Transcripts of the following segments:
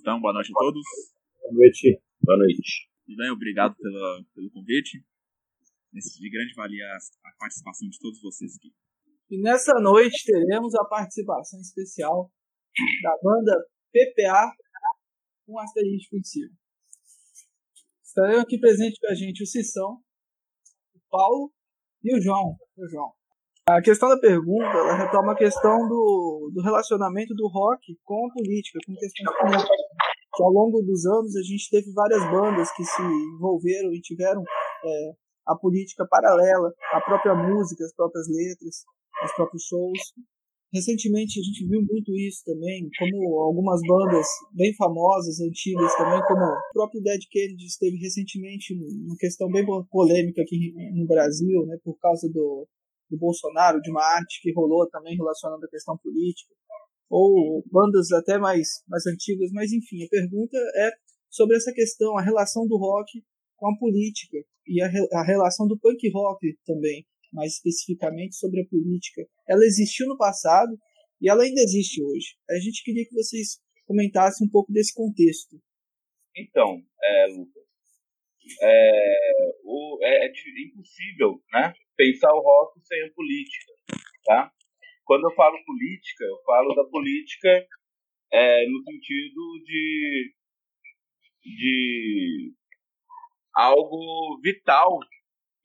então, boa noite a todos. Boa noite. Boa noite. Tudo bem? Obrigado pela, pelo convite. De grande valia a participação de todos vocês aqui. E nessa noite teremos a participação especial da banda PPA com asterisco em cima. Estarão aqui presente com a gente o Cissão, o Paulo e o João. O João. A questão da pergunta ela retoma a questão do, do relacionamento do rock com a política, com questões políticas. Ao longo dos anos a gente teve várias bandas que se envolveram e tiveram é, a política paralela, a própria música, as próprias letras, os próprios shows. Recentemente a gente viu muito isso também, como algumas bandas bem famosas, antigas também, como o próprio Dead Kennedy esteve recentemente uma questão bem polêmica aqui no Brasil, né, por causa do, do Bolsonaro, de uma arte que rolou também relacionando a questão política, ou bandas até mais, mais antigas, mas enfim, a pergunta é sobre essa questão, a relação do rock com a política e a, a relação do punk rock também, mais especificamente sobre a política. Ela existiu no passado e ela ainda existe hoje. A gente queria que vocês comentassem um pouco desse contexto. Então, é, Lucas, é, o, é, é impossível né, pensar o rock sem a política. Tá? Quando eu falo política, eu falo da política é, no sentido de, de algo vital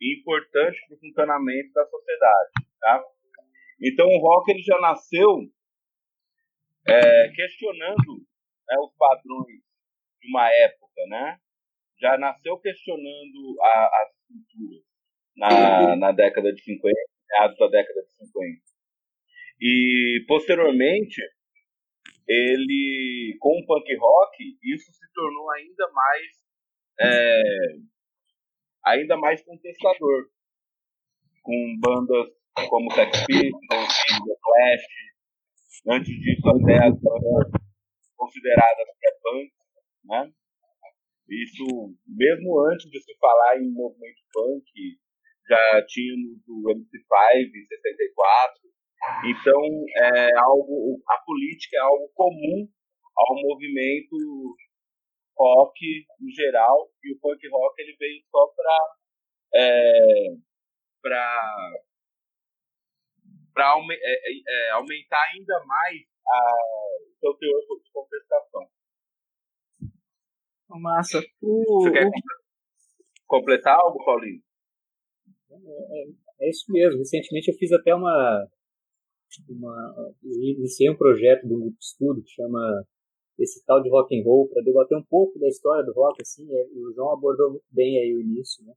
e importante para o funcionamento da sociedade. Tá? Então o rock ele já nasceu é, questionando né, os padrões de uma época, né? já nasceu questionando a, as estruturas na, na década de 50, meados da década de 50. E posteriormente, ele, com o punk rock, isso se tornou ainda mais é, ainda mais contestador, com bandas como Sex Pistols, The Clash, antes disso até as bandas consideradas pré-punk, né? Isso, mesmo antes de se falar em movimento punk, já tínhamos o MC5 em 64. Então, é algo, a política é algo comum ao movimento rock em geral e o punk rock ele veio só para é, para aume, é, é, é, aumentar ainda mais o seu teor de contestação. Massa. O, Você quer o... completar algo, Paulinho? É, é, isso mesmo. Recentemente eu fiz até uma, uma iniciei um projeto do grupo de estudo que chama esse tal de rock and roll para debater um pouco da história do rock assim. o João abordou muito bem aí o início, né?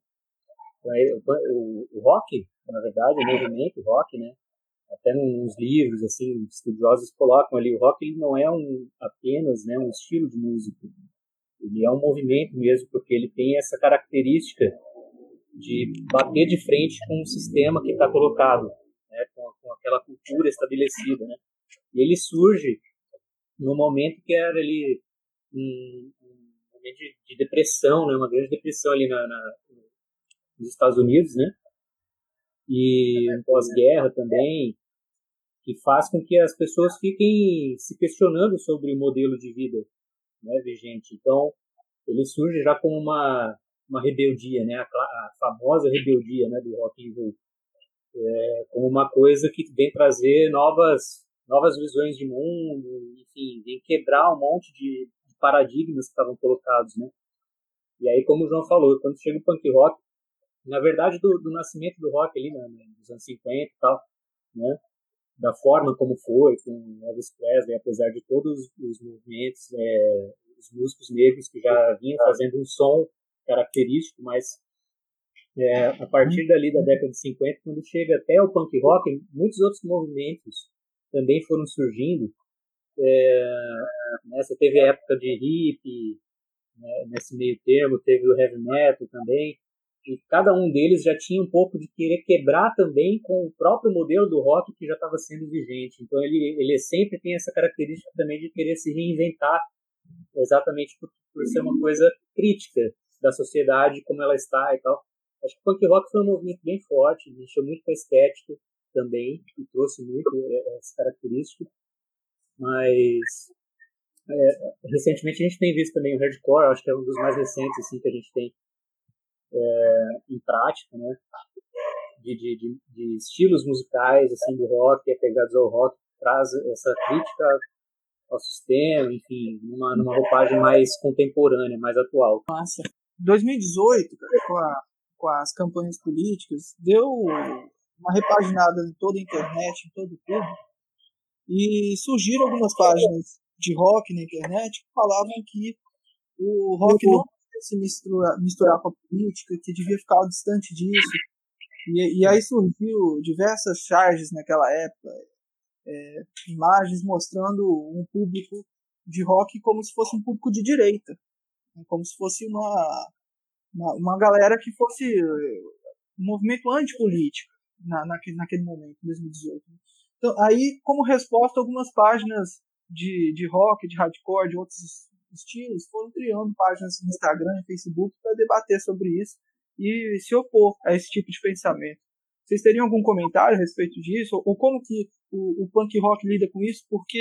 Então, o, o, rock, na verdade, o movimento rock, né? Até nos livros assim, estudiosos colocam ali o rock ele não é um apenas, né, um estilo de música. Ele é um movimento mesmo porque ele tem essa característica de bater de frente com o sistema que está colocado, né, com, com, aquela cultura estabelecida, né? E ele surge no momento que era ali um, um momento de, de, depressão, né, uma grande depressão ali na, na nos Estados Unidos, né? E um pós-guerra também, que faz com que as pessoas fiquem se questionando sobre o modelo de vida né, vigente. Então, ele surge já como uma uma rebeldia, né? A, a famosa rebeldia, né, do rock and roll, é, como uma coisa que vem trazer novas novas visões de mundo, enfim, vem quebrar um monte de paradigmas que estavam colocados, né? E aí, como o João falou, quando chega o punk rock, na verdade, do, do nascimento do rock ali, né, nos anos 50 e tal, né? Da forma como foi, com Elvis Presley, apesar de todos os movimentos, é, os músicos negros que já vinham fazendo um som característico, mas é, a partir dali da década de 50, quando chega até o punk rock, muitos outros movimentos também foram surgindo. É, você teve a época de hip, né, nesse meio termo, teve o heavy metal também, e cada um deles já tinha um pouco de querer quebrar também com o próprio modelo do rock que já estava sendo vigente. Então ele, ele sempre tem essa característica também de querer se reinventar, exatamente por, por ser uma coisa crítica da sociedade, como ela está e tal. Acho que o punk rock foi um movimento bem forte, mexeu muito com a estética também, e trouxe muito essa característica. Mas é, recentemente a gente tem visto também o hardcore, acho que é um dos mais recentes assim que a gente tem é, em prática, né? De, de, de, estilos musicais assim do rock, apegados ao rock, traz essa crítica ao sistema, enfim, numa, numa roupagem mais contemporânea, mais atual. Massa. 2018, cara, com, a, com as campanhas políticas, deu uma repaginada em toda a internet, em todo o público, e surgiram algumas páginas de rock na internet que falavam que o rock não devia se misturar, misturar com a política, que devia ficar distante disso. E, e aí surgiu diversas charges naquela época, é, imagens mostrando um público de rock como se fosse um público de direita, como se fosse uma, uma, uma galera que fosse um movimento antipolítico na, naquele, naquele momento, em 2018. Então, aí, como resposta, algumas páginas de, de rock, de hardcore, de outros estilos, foram criando páginas no Instagram e Facebook para debater sobre isso e se opor a esse tipo de pensamento. Vocês teriam algum comentário a respeito disso? Ou como que o, o punk rock lida com isso? Porque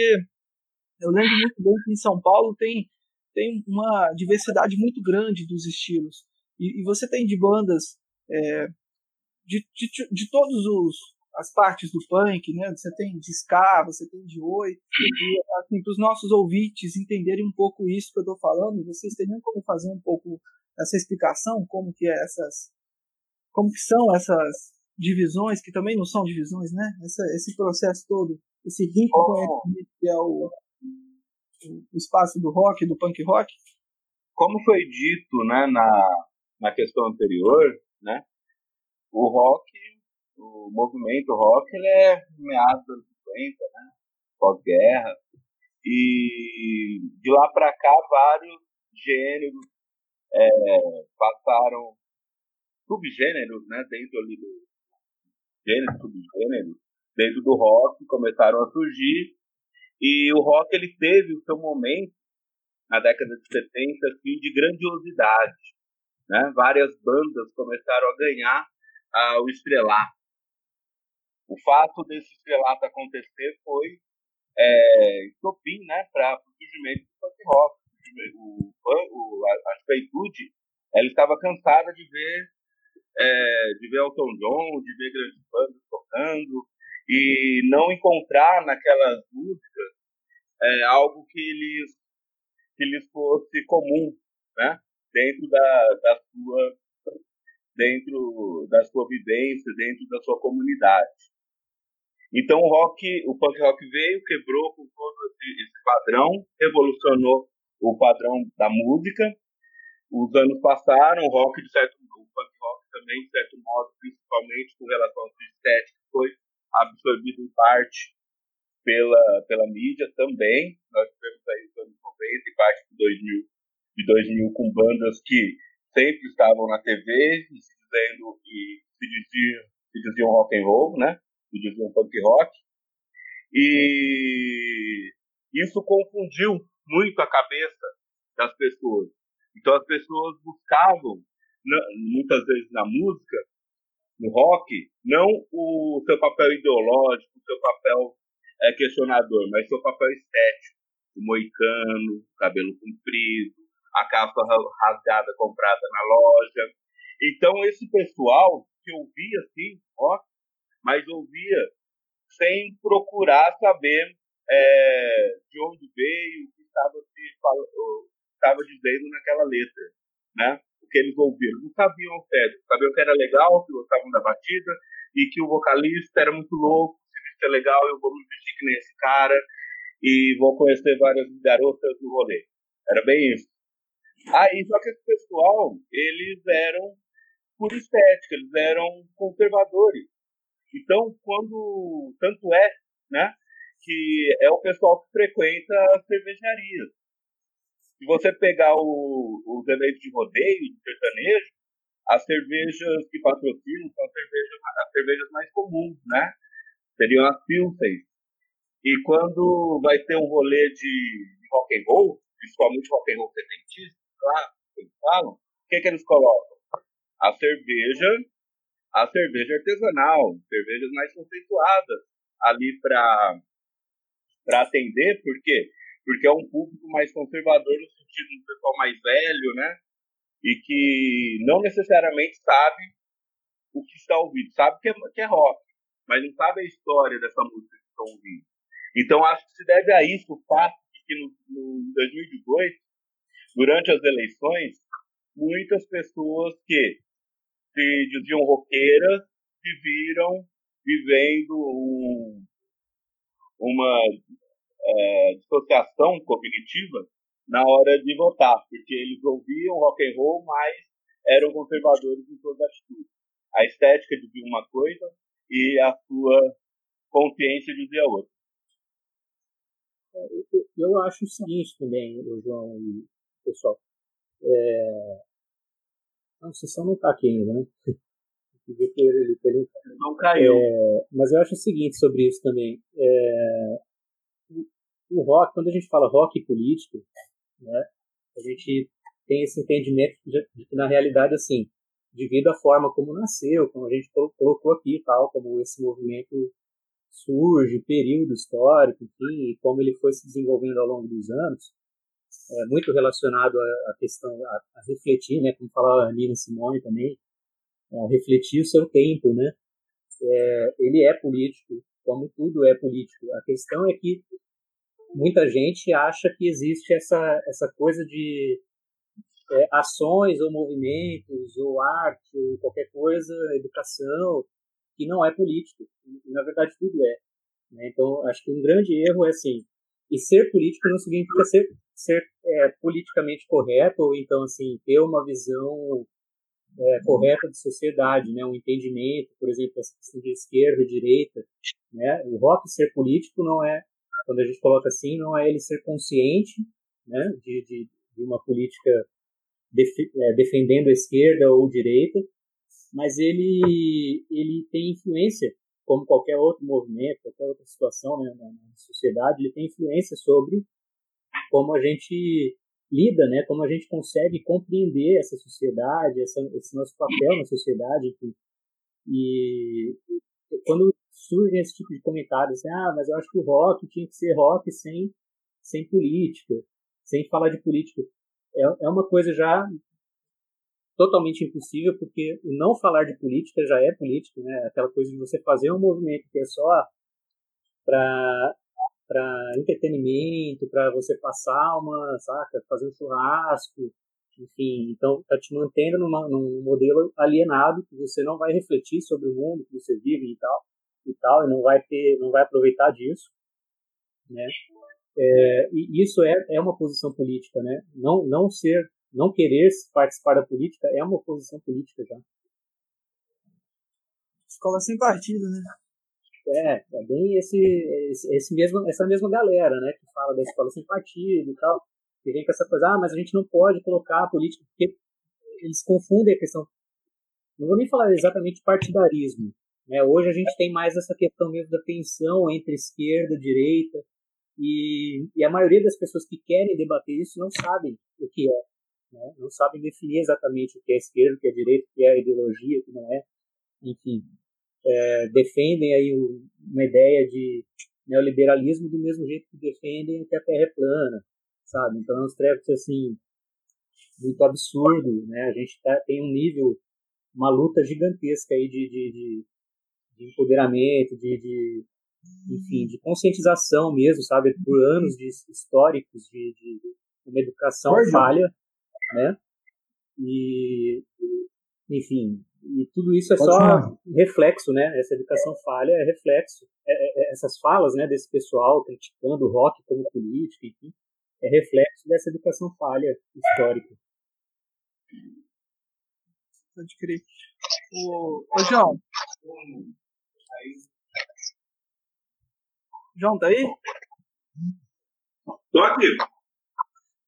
eu lembro muito bem que em São Paulo tem, tem uma diversidade muito grande dos estilos. E, e você tem de bandas é, de, de, de todos os, as partes do punk, né? Você tem de ska, você tem de oi. E, assim, para os nossos ouvintes entenderem um pouco isso que eu estou falando, vocês teriam como fazer um pouco essa explicação, como que é essas, como que são essas divisões, que também não são divisões, né? Essa, esse processo todo, esse rico oh. conhecimento que é o, o espaço do rock, do punk rock. Como foi dito, né, na, na questão anterior, né? O rock o movimento rock ele é meados dos anos 50, né? Pós-guerra. E de lá para cá, vários gêneros é, passaram subgêneros, né? Dentro ali do gênero, subgêneros, dentro do rock, começaram a surgir. E o rock ele teve o seu momento na década de 70 assim, de grandiosidade. Né? Várias bandas começaram a ganhar ah, o estrelar. O fato desse estrelato acontecer foi é, estopim né, para o surgimento do punk rock. O, o, a, a juventude ela estava cansada de ver é, de ver Elton John, de ver grandes bandas tocando e não encontrar naquelas músicas é, algo que lhes, que lhes fosse comum, né? Dentro da, da sua dentro da sua vivência, dentro da sua comunidade. Então o rock, o punk rock veio, quebrou com todo esse, esse padrão, revolucionou o padrão da música. Os anos passaram, o rock de certo, o punk rock também de certo modo, principalmente com relação à sua estética, foi absorvido em parte pela pela mídia também. Nós tivemos aí os anos 90 e parte de 2000, de 2000 com bandas que sempre estavam na TV e se dizendo e se diziam, se diziam rock and roll, né? que diziam punk rock. E isso confundiu muito a cabeça das pessoas. Então as pessoas buscavam, muitas vezes na música, no rock, não o seu papel ideológico, o seu papel é, questionador, mas seu papel estético. O moicano, cabelo comprido, a capa rasgada comprada na loja. Então esse pessoal que ouvia assim, rock, mas ouvia sem procurar saber é, de onde veio, o que estava, se, estava dizendo naquela letra, né? Que eles ouviram. Não sabiam ao certo, sabiam que era legal, que gostavam da batida, e que o vocalista era muito louco, se isso é legal, eu vou me vestir que nem esse cara, e vou conhecer várias garotas do rolê. Era bem isso. Aí, só que esse pessoal, eles eram por estética, eles eram conservadores. Então, quando. Tanto é, né? Que é o pessoal que frequenta as cervejarias. Se você pegar o, os eventos de rodeio, de sertanejo, as cervejas que patrocinam são as cervejas, as cervejas mais comuns, né? Seriam as Pilsens. E quando vai ter um rolê de, de rock and roll, principalmente rock and roll setentista, lá, eles falam, o que, que eles colocam? A cerveja a cerveja artesanal, cervejas mais conceituadas ali para atender, por quê? Porque é um público mais conservador no sentido do pessoal mais velho, né? E que não necessariamente sabe o que está ouvindo, sabe que é, que é rock, mas não sabe a história dessa música que estão ouvindo. Então acho que se deve a isso o fato de que no, no 2018, durante as eleições, muitas pessoas que se diziam roqueiras se viram vivendo um, uma é, dissociação cognitiva na hora de votar, porque eles ouviam rock and roll, mas eram conservadores em todas as atitudes. A estética dizia uma coisa e a sua consciência dizia outra. É, eu acho o seguinte também, João e pessoal. É... Não, a sessão não está aqui ainda, né? Não caiu. É, mas eu acho o seguinte sobre isso também. É, o rock, quando a gente fala rock político, né, a gente tem esse entendimento de, que, na realidade, assim, devido à forma como nasceu, como a gente colocou aqui tal, como esse movimento surge, período histórico, enfim, e como ele foi se desenvolvendo ao longo dos anos, é muito relacionado à, questão, a, a, refletir, né, como falava a Nina Simone também, a refletir o seu tempo, né, é, ele é político, como tudo é político. A questão é que muita gente acha que existe essa, essa coisa de é, ações ou movimentos ou arte ou qualquer coisa, educação, que não é político. E, na verdade, tudo é. Né? Então, acho que um grande erro é assim, e ser político não significa ser, ser é, politicamente correto ou então, assim, ter uma visão é, correta de sociedade, né? um entendimento, por exemplo, essa questão de esquerda direita. Né? O rock ser político não é quando a gente coloca assim, não é ele ser consciente né, de, de, de uma política def, é, defendendo a esquerda ou direita, mas ele, ele tem influência, como qualquer outro movimento, qualquer outra situação né, na, na sociedade, ele tem influência sobre como a gente lida, né, como a gente consegue compreender essa sociedade, essa, esse nosso papel na sociedade. Enfim. E quando surgem esse tipo de comentários, assim, ah, mas eu acho que o rock tinha que ser rock sem, sem política, sem falar de política. É, é uma coisa já totalmente impossível, porque não falar de política já é política, né? Aquela coisa de você fazer um movimento que é só para para entretenimento, para você passar uma, saca, fazer um churrasco, enfim, então tá te mantendo numa, num modelo alienado que você não vai refletir sobre o mundo que você vive e tal e tal, e não vai ter, não vai aproveitar disso, né? É, e isso é, é uma posição política, né? Não, não ser, não querer participar da política é uma posição política já. Escola sem partido, né? É, é bem esse, esse, esse mesmo, essa mesma galera, né? Que fala da escola sem partido e tal, que vem com essa coisa, ah, mas a gente não pode colocar a política, porque eles confundem a questão. Não vou nem falar exatamente partidarismo, né? Hoje a gente tem mais essa questão mesmo da tensão entre esquerda e direita, e, e, a maioria das pessoas que querem debater isso não sabem o que é, né? não sabem definir exatamente o que é esquerda, o que é direita, o que é ideologia, o que não é, enfim, é, defendem aí o, uma ideia de neoliberalismo do mesmo jeito que defendem que a Terra é plana, sabe? Então é um trevos assim muito absurdo, né? A gente tá, tem um nível, uma luta gigantesca aí de, de, de de empoderamento, de, de, enfim, de conscientização mesmo, sabe? Por anos de históricos de, de uma educação falha, né? E, enfim, e tudo isso é Pode só reflexo, né? Essa educação falha é reflexo. É, é, é, essas falas, né, desse pessoal criticando o rock como política, enfim, é reflexo dessa educação falha histórica. Pode crer. O, ô, João, João, tá aí? Tô aqui.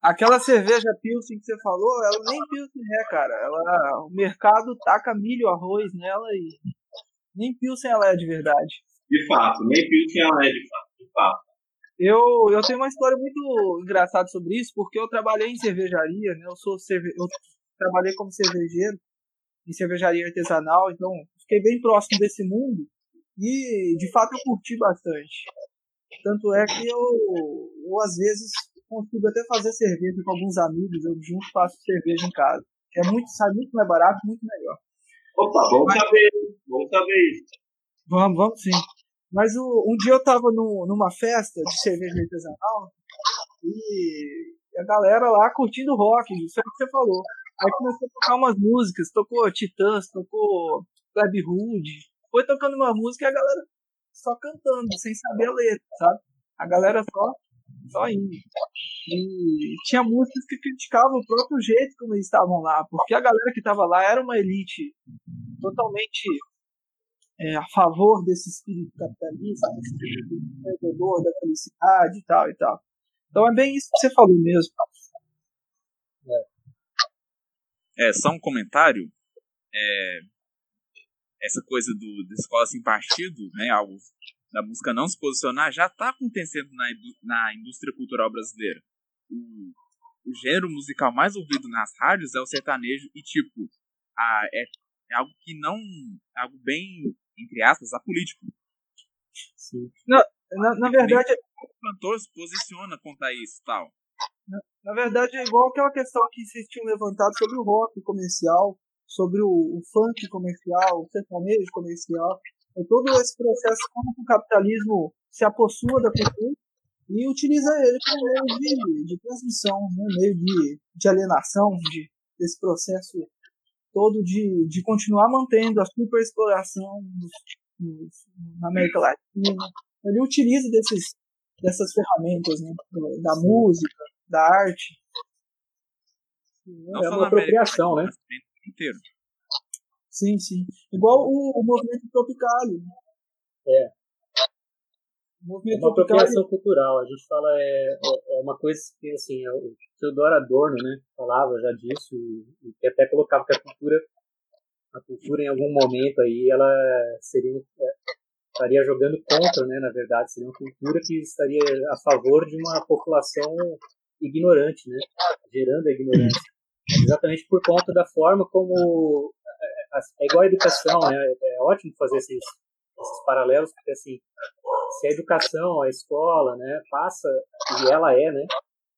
Aquela cerveja Pilsen que você falou, ela nem Pilsen é, cara. Ela, o mercado taca milho, arroz nela e nem Pilsen ela é de verdade. De fato, nem Pilsen ela é de fato. De fato. Eu, eu tenho uma história muito engraçada sobre isso, porque eu trabalhei em cervejaria, né? Eu sou cerve... eu trabalhei como cervejeiro em cervejaria artesanal, então fiquei bem próximo desse mundo e de fato eu curti bastante. Tanto é que eu, eu às vezes consigo até fazer cerveja com alguns amigos, eu junto faço cerveja em casa. Que é muito, sai muito mais barato, muito melhor. Opa, vamos Mas, saber, vamos saber isso. Vamos, vamos sim. Mas o, um dia eu tava no, numa festa de cerveja artesanal e a galera lá curtindo rock, isso é o que você falou. Aí começou a tocar umas músicas, tocou Titãs, tocou Plebe Hood, foi tocando uma música e a galera só cantando, sem saber a letra, sabe? A galera só, só indo. E tinha músicas que criticavam o próprio jeito como eles estavam lá, porque a galera que estava lá era uma elite totalmente é, a favor desse espírito capitalista, desse espírito empreendedor, da felicidade e tal e tal. Então é bem isso que você falou mesmo. É, só um comentário. É, essa coisa do, da escola sem partido, né, algo da música não se posicionar, já está acontecendo na, na indústria cultural brasileira. O, o gênero musical mais ouvido nas rádios é o sertanejo e, tipo, a, é, é algo que não. É algo bem, entre aspas, apolítico. Sim. Na, na, na verdade. O cantor se posiciona contra isso tal. Na, na verdade, é igual aquela questão que vocês tinham levantado sobre o rock comercial sobre o, o funk comercial, o sertanejo comercial. É todo esse processo como o capitalismo se apossua da cultura e utiliza ele como meio de, de transmissão, né? meio de, de alienação de, desse processo todo de, de continuar mantendo a superexploração na América Latina. Ele utiliza desses, dessas ferramentas né? da música, da arte. é uma apropriação, né? Inteiro. Sim, sim. Igual o, o movimento tropical. É. O movimento é uma apropriação cultural. A gente fala, é, é, é uma coisa que, assim, é o Theodor Adorno, né, falava já disso, e, e até colocava que a cultura, a cultura em algum momento aí, ela seria, é, estaria jogando contra, né, na verdade, seria uma cultura que estaria a favor de uma população ignorante, né, gerando a ignorância. Exatamente por conta da forma como. É, é, é igual a educação, né? É ótimo fazer esses, esses paralelos, porque assim, se a educação, a escola, né, passa, e ela é, né,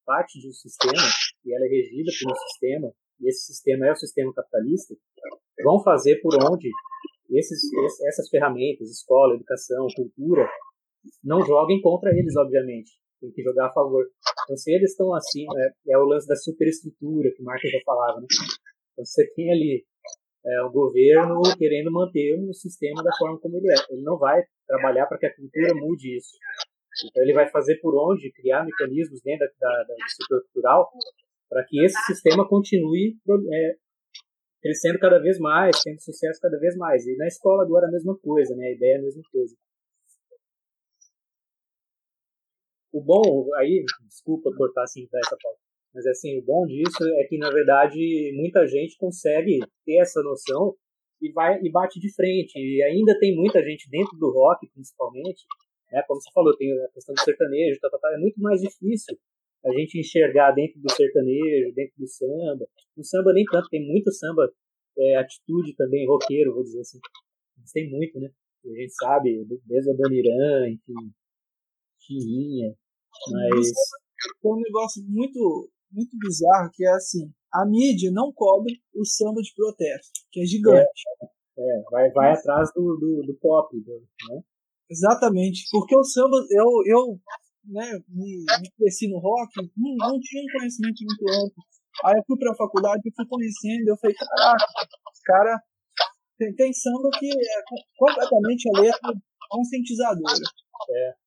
parte de um sistema, e ela é regida por um sistema, e esse sistema é o sistema capitalista, vão fazer por onde esses, essas ferramentas, escola, educação, cultura, não joguem contra eles, obviamente tem que jogar a favor. Então, se eles estão assim, é, é o lance da superestrutura que o Marcos já falava, né? Então, você tem ali é, o governo querendo manter um sistema da forma como ele é. Ele não vai trabalhar para que a cultura mude isso. Então, ele vai fazer por onde criar mecanismos dentro da, da, da do setor cultural para que esse sistema continue é, crescendo cada vez mais, tendo sucesso cada vez mais. E na escola agora a mesma coisa, né? A ideia é a mesma coisa. O bom, aí, desculpa cortar assim essa pauta, mas assim, o bom disso é que, na verdade, muita gente consegue ter essa noção e vai e bate de frente. E ainda tem muita gente dentro do rock, principalmente, né? Como você falou, tem a questão do sertanejo, tá, tá, tá, é muito mais difícil a gente enxergar dentro do sertanejo, dentro do samba. No samba nem tanto, tem muito samba, é, atitude também, roqueiro, vou dizer assim. Mas tem muito, né? A gente sabe, desde o Danirã, enfim, Chininha, mas. Tem um negócio muito, muito bizarro que é assim: a mídia não cobre o samba de protesto, que é gigante. É, é vai, vai atrás do, do, do pop, né? Exatamente, porque o samba, eu, eu né, me, me cresci no rock, não, não tinha um conhecimento muito amplo. Aí eu fui pra faculdade e fui conhecendo, eu falei, caraca, os caras tem, tem samba que é completamente a letra conscientizadora. É.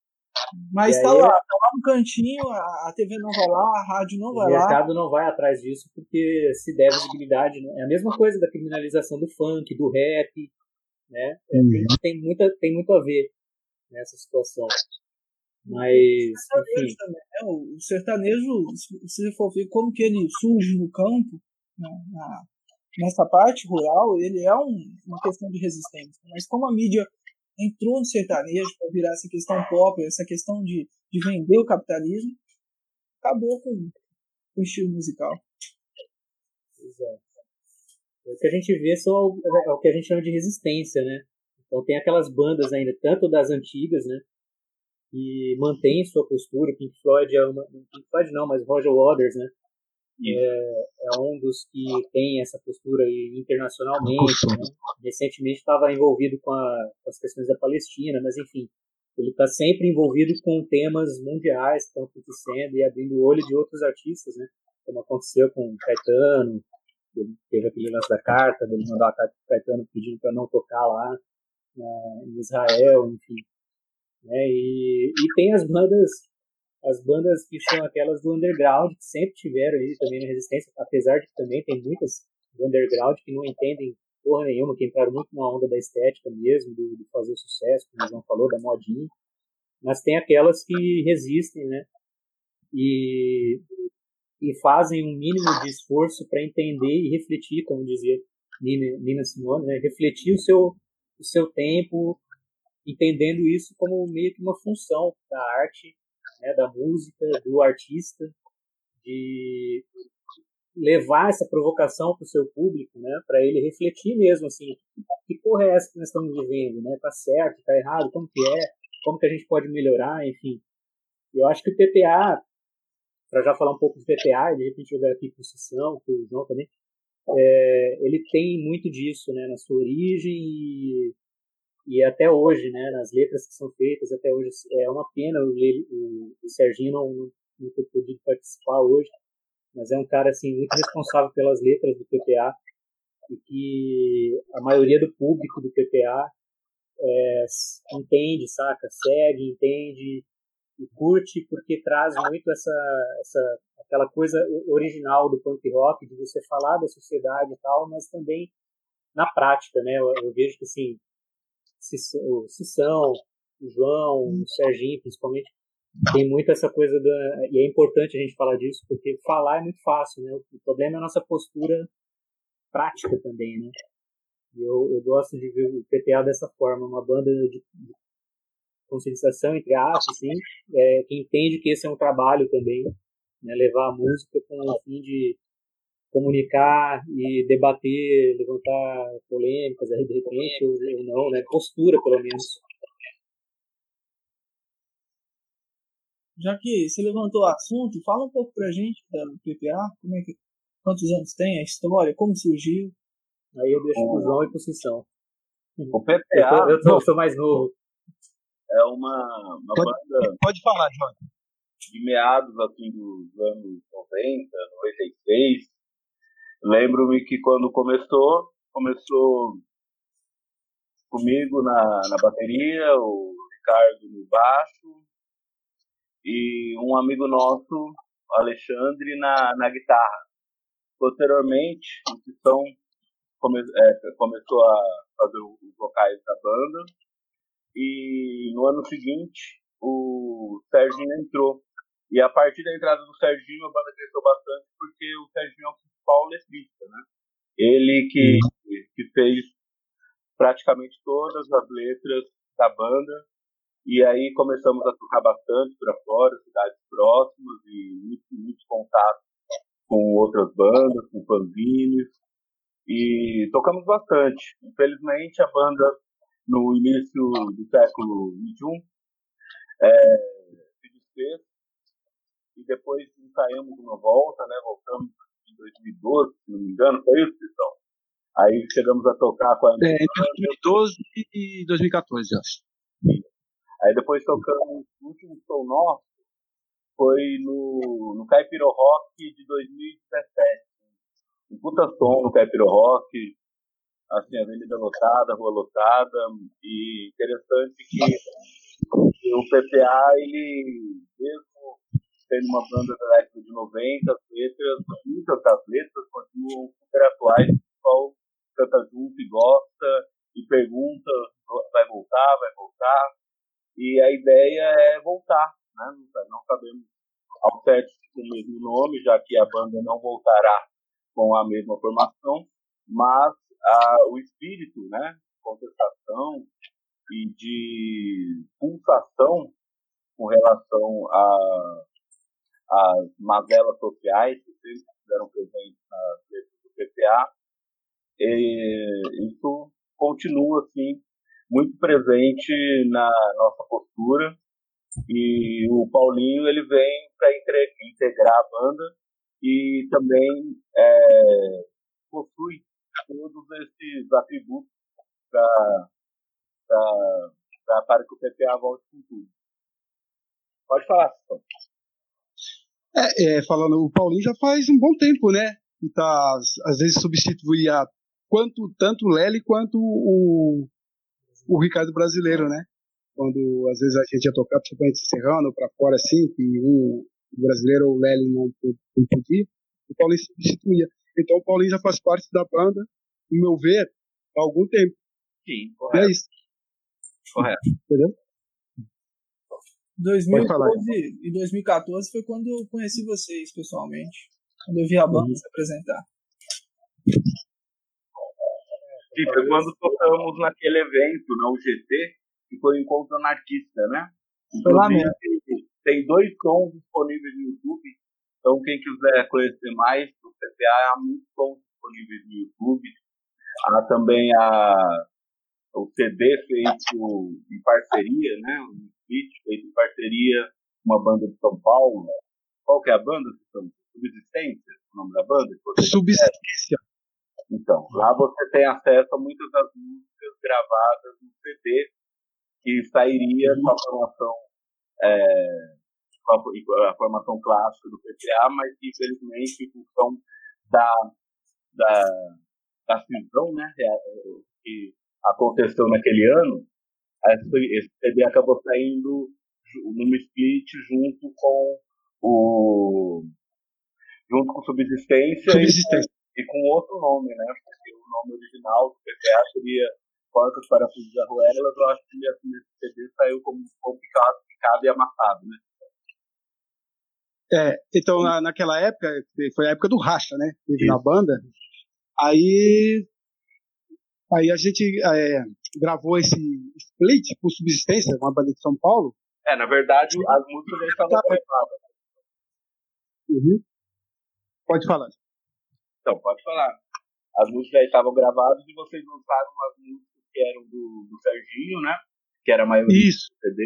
Mas tá lá, tá lá no cantinho, a TV não vai lá, a rádio não vai lá. O mercado não vai atrás disso porque se der visibilidade. Né? É a mesma coisa da criminalização do funk, do rap. Né? É, uhum. Tem, muita, tem muito a ver nessa situação. Mas. Enfim. Também, né? O sertanejo, se você for ver como que ele surge no campo, né? na, nessa parte rural, ele é um, uma questão de resistência. Mas como a mídia entrou no sertanejo para virar essa questão pop, essa questão de, de vender o capitalismo, acabou com o estilo musical. Pois é. O que a gente vê são é o que a gente chama de resistência, né? Então tem aquelas bandas ainda, tanto das antigas, né? que mantém sua postura. Pink Floyd é uma. Pink Floyd não, mas Roger Waters, né? É, é, um dos que tem essa postura internacionalmente. Né? Recentemente estava envolvido com, a, com, as questões da Palestina, mas enfim, ele está sempre envolvido com temas mundiais que estão acontecendo e abrindo o olho de outros artistas, né? Como aconteceu com Caetano, ele teve aquele lance da carta, ele mandou a carta para Caetano pedindo para não tocar lá na, em Israel, enfim. Né? E, e tem as bandas as bandas que são aquelas do underground, que sempre tiveram ali também na resistência, apesar de que também tem muitas do underground que não entendem porra nenhuma, que entraram muito na onda da estética mesmo, do, de fazer sucesso, como o João falou, da modinha. Mas tem aquelas que resistem, né? E, e fazem um mínimo de esforço para entender e refletir, como dizia Nina, Nina Simone, né? refletir o seu, o seu tempo, entendendo isso como meio que uma função da arte né, da música, do artista, de levar essa provocação para o seu público, né, para ele refletir mesmo, assim, que porra é essa que nós estamos vivendo, né, tá certo, tá errado, como que é, como que a gente pode melhorar, enfim. Eu acho que o PPA, para já falar um pouco do PPA, de repente jogar aqui para o Sessão, para o João também, é, ele tem muito disso, né, na sua origem e e até hoje, né, nas letras que são feitas, até hoje é uma pena o, o, o Serginho não, não ter podido participar hoje, mas é um cara assim muito responsável pelas letras do PPA e que a maioria do público do PPA é, entende, saca, segue, entende e curte porque traz muito essa, essa aquela coisa original do punk rock de você falar da sociedade e tal, mas também na prática, né? Eu, eu vejo que assim o Cissão, o João, o Serginho, principalmente, tem muito essa coisa da. E é importante a gente falar disso, porque falar é muito fácil, né? O problema é a nossa postura prática também, né? Eu, eu gosto de ver o PTA dessa forma, uma banda de, de conscientização, entre aspas, assim, é, que entende que esse é um trabalho também, né? Levar a música com o fim de comunicar e debater, levantar polêmicas aí de repente, ou, ou não, né? Postura, pelo menos. Já que você levantou o assunto, fala um pouco pra gente da PPA, como é que, quantos anos tem, a história, como surgiu. Aí eu deixo pro João e pro Cissão. O PPA. Eu, tô, eu, sou mais novo. É uma, uma pode, banda. Pode falar, João. De meados assim, dos anos 90, 96, Lembro-me que quando começou, começou comigo na, na bateria, o Ricardo no baixo e um amigo nosso, Alexandre, na, na guitarra. Posteriormente, o Titão come, é, começou a fazer os vocais da banda e no ano seguinte o Serginho entrou. E a partir da entrada do Serginho, a banda cresceu bastante, porque o Serginho é o principal letrista, né? Ele que, que fez praticamente todas as letras da banda. E aí começamos a tocar bastante para fora, cidades próximas, e muitos muito contatos com outras bandas, com fanzines. E tocamos bastante. Infelizmente, a banda, no início do século XXI, é, se desfez. E depois ensaiamos uma volta, né? Voltamos 2012, se não me engano, foi isso, Titão? Aí chegamos a tocar com a. É, entre 2012 e 2014, acho. Aí depois tocamos o último show nosso, foi no, no Caipiro Rock de 2017. Um puta som no Caipiro Rock, assim, avenida lotada, rua lotada, e interessante que o PPA, ele, mesmo sendo uma banda da década de 90, as letras, muitas das letras continuam super atuais, o pessoal canta junto e gosta, e pergunta, vai voltar, vai voltar, e a ideia é voltar, né? Não sabemos ao certo com o mesmo nome, já que a banda não voltará com a mesma formação, mas a, o espírito, né, contestação e de pulsação com relação a as mazelas sociais que sempre estiveram presentes letras do PPA. E isso continua, assim, muito presente na nossa postura E o Paulinho ele vem para integrar a banda e também é, possui todos esses atributos para que o PPA volte com tudo. Pode falar, Cistão. É, é, falando, o Paulinho já faz um bom tempo, né? E tá, às vezes substituía quanto, tanto o Lely quanto o, o Ricardo Brasileiro, né? Quando às vezes a gente ia tocar, principalmente Serrano, para fora assim, que um, o brasileiro ou o Lely não, não podia, o Paulinho substituía. Então o Paulinho já faz parte da banda, no meu ver, há algum tempo. Sim, correto. E é isso. Correto. Entendeu? 2012 e 2014 foi quando eu conheci vocês pessoalmente. Quando eu vi a banda uhum. se apresentar. Sim, foi quando tocamos naquele evento, na UGT, que foi o Encontro Anarquista, né? Foi lá mesmo. Tem dois sons disponíveis no YouTube, então quem quiser conhecer mais do CPA, há muitos sons disponíveis no YouTube. Há também a, o CD feito em parceria, né? Feito em parceria com uma banda de São Paulo. Qual que é a banda? Subsistência, o nome da banda? Subsistência. Então, lá você tem acesso a muitas das músicas gravadas no CD que sairia com a formação, é, com a, a, formação clássica do PPA, mas que infelizmente em função da, da, da cisão né, que aconteceu naquele ano, esse CD acabou saindo numa split junto com o junto com Subsistência, Subsistência. E, e, com outro nome, né? Porque o nome original do PPA seria Porcas para Fugir da Ruelas, eu acho que esse CD saiu como complicado, picado e amassado, né? É, então na, naquela época, foi a época do Racha, né? Teve na banda. Aí, aí a gente é, gravou esse split por subsistência, uma banda de São Paulo. É, na verdade, as músicas já estavam gravadas. Uhum. Pode falar. Então, pode falar. As músicas já estavam gravadas e vocês lançaram as músicas que eram do, do Serginho, né? Que era a maioria Isso. do CD.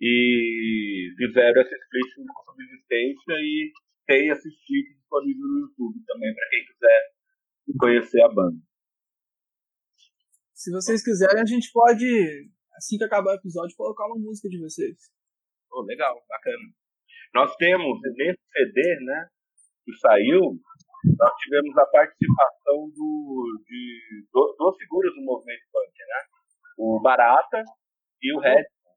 E fizeram esse split com subsistência e tem esse split disponível no YouTube também para quem quiser conhecer a banda. Se vocês quiserem, a gente pode, assim que acabar o episódio, colocar uma música de vocês. Oh, legal, bacana. Nós temos nesse CD, né, que saiu, nós tivemos a participação do, de duas figuras do movimento punk, né? O Barata e o Redson.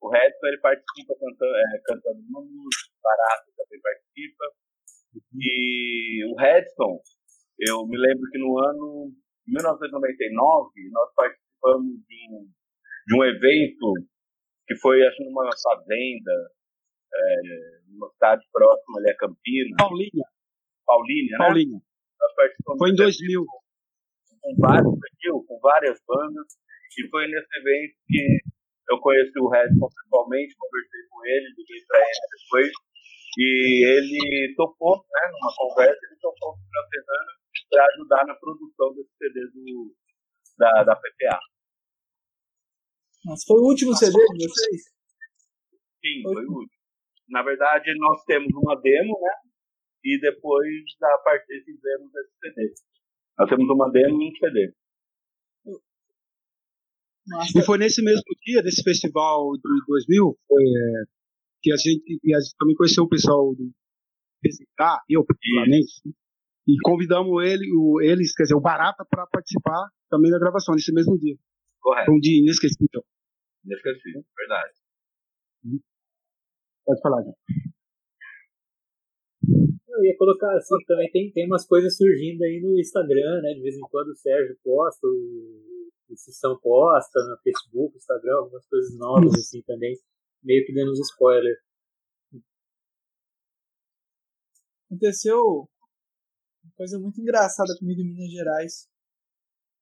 O Redson ele participa cantando, é, cantando música, o Barata também participa. E o Redson, eu me lembro que no ano 1999 nós participamos de um, de um evento que foi acho numa fazenda, é, numa cidade próxima ali a Campinas. Paulínia. Paulínia, né? Paulínia. Foi em 2000. Com vários com várias bandas. E foi nesse evento que eu conheci o Redson pessoalmente, conversei com ele, liguei para ele depois. E ele topou, né, numa conversa, ele topou com a Fernanda para ajudar na produção desse CD do, da, da PPA. Mas foi o último CD de vocês? Sim, foi, foi o último. Na verdade, nós temos uma demo, né? e depois da parte fizemos esse CD. Nós temos uma demo e um CD. Nossa. E foi nesse mesmo dia desse festival de 2000 foi, é, que a gente, a gente também conheceu o pessoal do PCK, eu particularmente, e convidamos ele, o, eles, quer dizer, o Barata, para participar também da gravação nesse mesmo dia. Correto. Foi um dia inesquecível. Inesquecível, verdade. Pode falar, já. Eu ia colocar assim também, tem, tem umas coisas surgindo aí no Instagram, né? De vez em quando o Sérgio posta, o, o Sissão posta no Facebook, Instagram, algumas coisas novas assim também, meio que dando uns spoilers. Aconteceu coisa muito engraçada comigo em Minas Gerais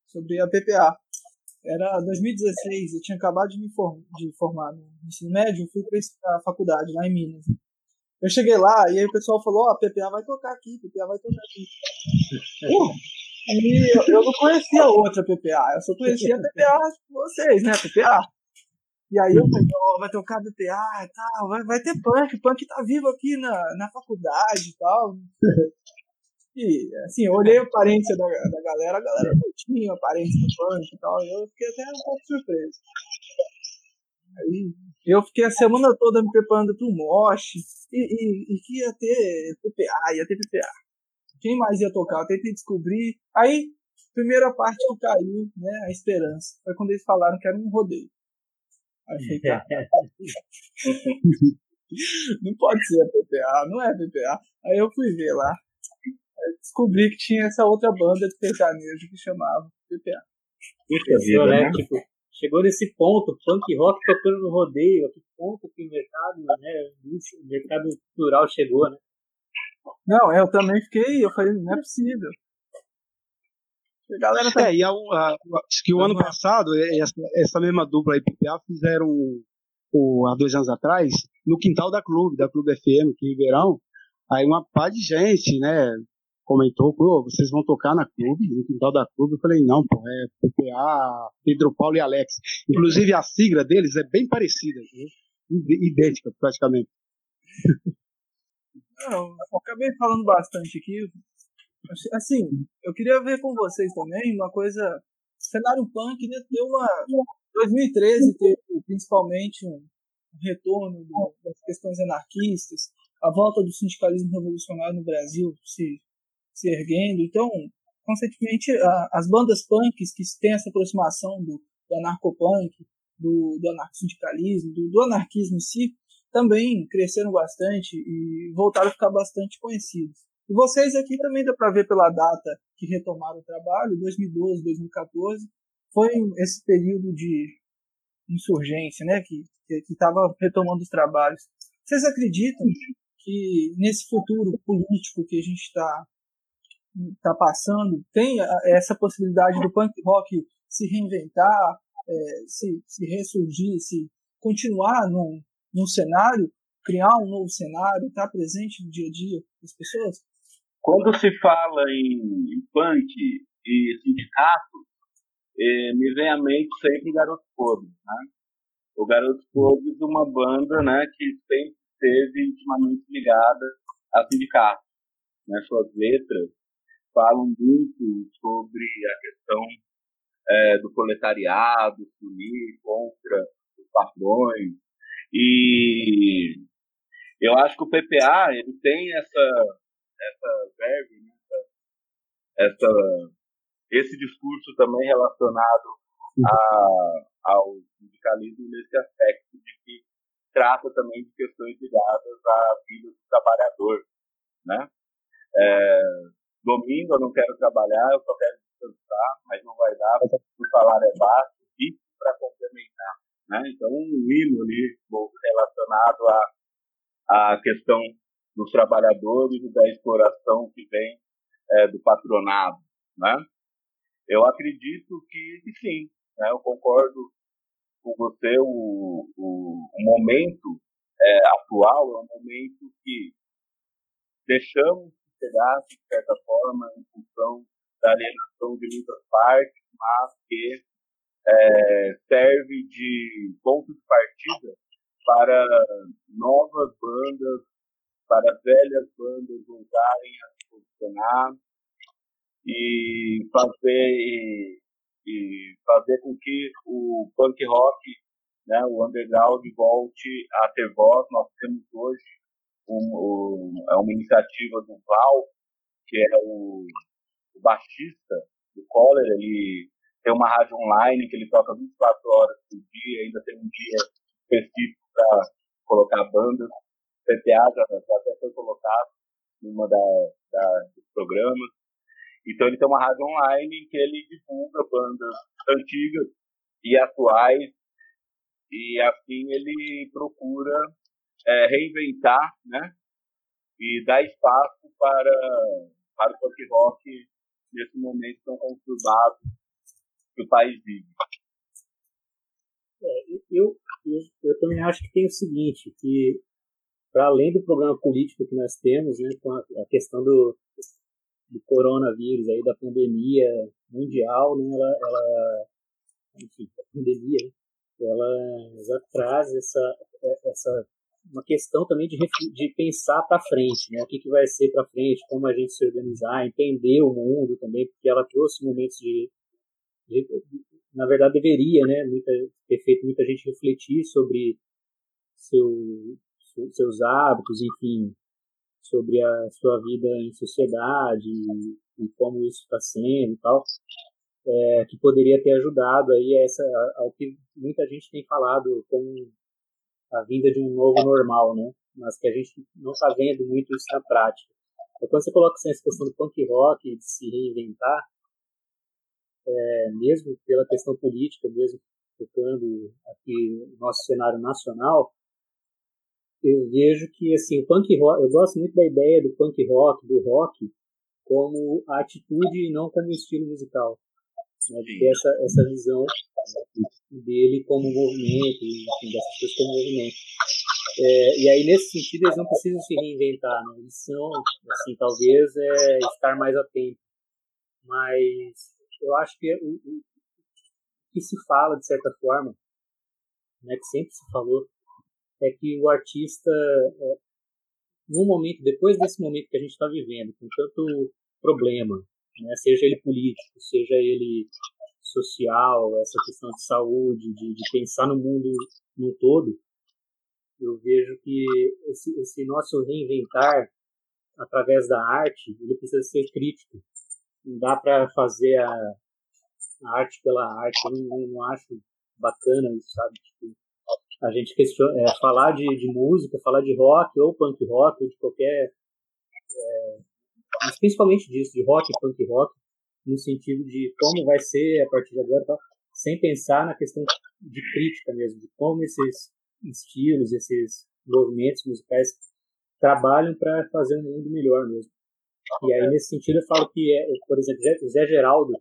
sobre a PPA. Era 2016, eu tinha acabado de me form de formar no ensino médio, fui para a faculdade lá em Minas. Eu cheguei lá e aí o pessoal falou, oh, a PPA vai tocar aqui, PPA vai tocar aqui. Uh, e eu, eu, não conhecia outra PPA, eu só conhecia a PPA de vocês, né, PPA. E aí eu falei, ó, vai tocar BPA e tal, vai, vai ter punk, punk tá vivo aqui na, na faculdade e tal. E, assim, eu olhei a aparência da, da galera, a galera não tinha aparência do punk e tal, eu fiquei até um pouco surpreso. Aí eu fiquei a semana toda me preparando pro mosh, e, e, e que ia ter PPA, ia ter PPA. Quem mais ia tocar? Eu tentei descobrir. Aí, primeira parte que caiu, né, a esperança. Foi quando eles falaram que era um rodeio. Achei que não pode ser PPA, não é PPA. Aí eu fui ver lá. Descobri que tinha essa outra banda de sertanejo que chamava PPA. Puta vida, né? Tipo, chegou nesse ponto, punk rock tocando no rodeio, a que ponto que o mercado, né, o mercado cultural chegou, né? Não, eu também fiquei, eu falei, não é possível. A galera tá... É, e a, a, acho que o ano passado, essa, essa mesma dupla aí, PPA, fizeram o, há dois anos atrás, no quintal da Clube, da Clube FM, aqui em Ribeirão. Aí uma par de gente, né, comentou, pô, vocês vão tocar na Clube, no quintal da Clube. Eu falei, não, pô, é PPA, Pedro Paulo e Alex. Inclusive a sigla deles é bem parecida, idêntica praticamente. Não, eu acabei falando bastante aqui, Assim, eu queria ver com vocês também uma coisa. Cenário punk né, deu uma. 2013 teve principalmente um retorno das questões anarquistas, a volta do sindicalismo revolucionário no Brasil se, se erguendo. Então, consequentemente, as bandas punks que têm essa aproximação do, do anarcopunk, do, do anarcossindicalismo, do, do anarquismo em si, também cresceram bastante e voltaram a ficar bastante conhecidos. E vocês aqui também dá para ver pela data que retomaram o trabalho, 2012, 2014, foi esse período de insurgência, né, que estava retomando os trabalhos. Vocês acreditam que nesse futuro político que a gente está tá passando, tem essa possibilidade do punk rock se reinventar, é, se, se ressurgir, se continuar num, num cenário, criar um novo cenário, estar tá presente no dia a dia das pessoas? Quando se fala em punk e sindicato, eh, me vem à mente sempre Garoto Podres, né? O Garoto Podres, uma banda, né, que sempre esteve intimamente ligada a sindicato. Né? Suas letras falam muito sobre a questão é, do proletariado, se unir contra os patrões. E eu acho que o PPA ele tem essa essa verve, né, essa, essa, esse discurso também relacionado a, ao sindicalismo nesse aspecto de que trata também de questões ligadas à vida do trabalhador, né? É, domingo eu não quero trabalhar, eu só quero descansar, mas não vai dar o salário é baixo, isso para complementar, né? Então um hino ali relacionado à, à questão dos trabalhadores e da exploração que vem é, do patronado, né? Eu acredito que, que sim, né? Eu concordo com você, o, o, o momento é, atual é um momento que deixamos chegar, de certa forma, em função da alienação de muitas partes, mas que é, serve de ponto de partida para novas bandas para velhas bandas voltarem a se posicionar e fazer, e, e fazer com que o punk rock, né, o underground, volte a ter voz. Nós temos hoje um, um, é uma iniciativa do Val, que é o, o baixista do Coller, ele tem uma rádio online que ele toca 24 horas por dia, ainda tem um dia específico para colocar bandas. PTA já, já até foi colocado em uma dos programas. Então ele tem uma rádio online em que ele divulga bandas antigas e atuais e assim ele procura é, reinventar, né? E dar espaço para, para o punk rock nesse momento tão conturbado que o país vive. É, eu, eu, eu também acho que tem o seguinte, que para além do problema político que nós temos, né, com a, a questão do, do, coronavírus, aí, da pandemia mundial, né, ela, ela enfim, a pandemia, ela já traz essa, essa uma questão também de, de pensar para frente, né? O que, que vai ser para frente, como a gente se organizar, entender o mundo também, porque ela trouxe momentos de, de na verdade deveria, né? Muita, ter feito muita gente refletir sobre seu, seus hábitos, enfim, sobre a sua vida em sociedade e, e como isso está sendo e tal, é, que poderia ter ajudado aí essa ao que muita gente tem falado como a vinda de um novo normal, né? Mas que a gente não está vendo muito isso na prática. Então, quando você coloca assim, essa questão do punk rock, de se reinventar, é, mesmo pela questão política, mesmo tocando aqui no nosso cenário nacional, eu vejo que assim o punk rock, eu gosto muito da ideia do punk rock, do rock, como atitude e não como estilo musical. Né, de ter essa, essa visão dele como movimento, enfim, dessas coisas como movimento. É, e aí, nesse sentido, eles não precisam se reinventar, né? eles são, assim, talvez, é, estar mais atento. Mas eu acho que o, o que se fala, de certa forma, né, que sempre se falou, é que o artista, é, no momento, depois desse momento que a gente está vivendo, com tanto problema, né, seja ele político, seja ele social, essa questão de saúde, de, de pensar no mundo no todo, eu vejo que esse, esse nosso reinventar através da arte, ele precisa ser crítico. Não dá para fazer a, a, arte pela arte. Eu não, não acho bacana isso, sabe? Tipo, a gente questiona, é, falar de, de música, falar de rock ou punk rock ou de qualquer é, mas principalmente disso, de rock, punk rock, no sentido de como vai ser a partir de agora, tá? sem pensar na questão de crítica mesmo, de como esses estilos, esses movimentos musicais trabalham para fazer um mundo melhor mesmo. E aí, nesse sentido, eu falo que, é, por exemplo, o Zé Geraldo,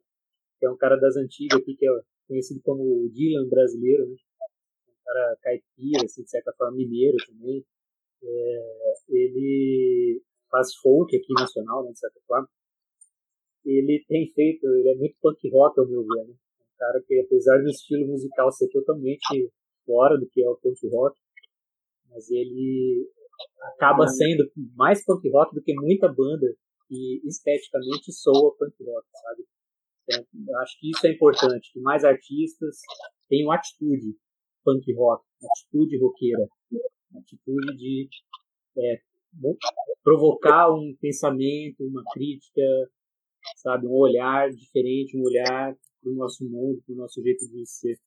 que é um cara das antigas aqui, que é conhecido como o Dylan brasileiro, né? um cara caipira, assim, de certa forma mineiro também, é, ele faz folk aqui nacional, né, de certa forma, ele tem feito, ele é muito punk rock ao meu ver, né? Um cara que apesar do estilo musical ser totalmente fora do que é o punk rock, mas ele acaba sendo mais punk rock do que muita banda que esteticamente soa punk rock, sabe? Então, eu acho que isso é importante, que mais artistas tenham atitude punk rock, atitude roqueira, atitude de é, provocar um pensamento, uma crítica, sabe, um olhar diferente, um olhar para o nosso mundo, para o nosso jeito de ser.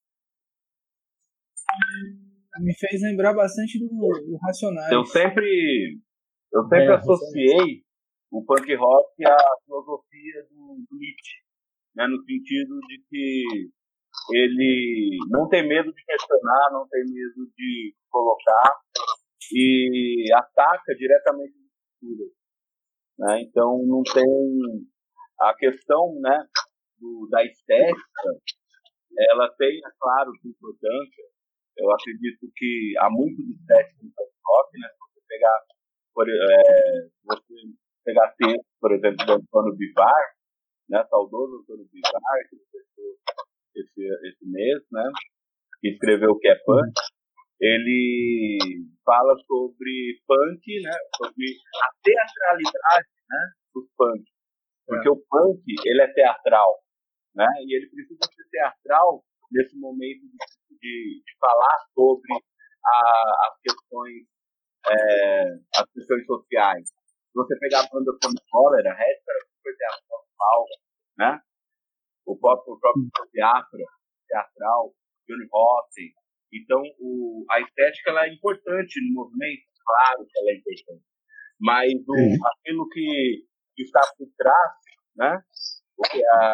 Me fez lembrar bastante do, do Racionais. Eu sempre, eu sempre é, associei o punk rock à filosofia do, do Nietzsche, né, no sentido de que ele não tem medo de questionar, não tem medo de colocar e ataca diretamente a cultura. Né? Então não tem a questão né, do, da estética, ela tem, é claro, importância. Eu acredito que há muito de estética no rock, né? Se você pegar, por, é, você pegar texto, por exemplo, do Antônio Bivar, né? Saudoso Antônio Bivar, que escreveu esse, esse mês, né? Que escreveu o que é punk. Ele fala sobre punk, né? Sobre a teatralidade, né? Dos punk. Porque o punk, ele é teatral, né? E ele precisa ser teatral nesse momento de, de, de falar sobre a, as questões é, as questões sociais. Se você pegar a banda Tony Cólera, Red era super teatral, né? O próprio, o próprio teatro, teatral, Johnny Rotten. Então, o, a estética ela é importante no movimento, claro que ela é importante. Mas o, aquilo que que está por trás, né? O que, a,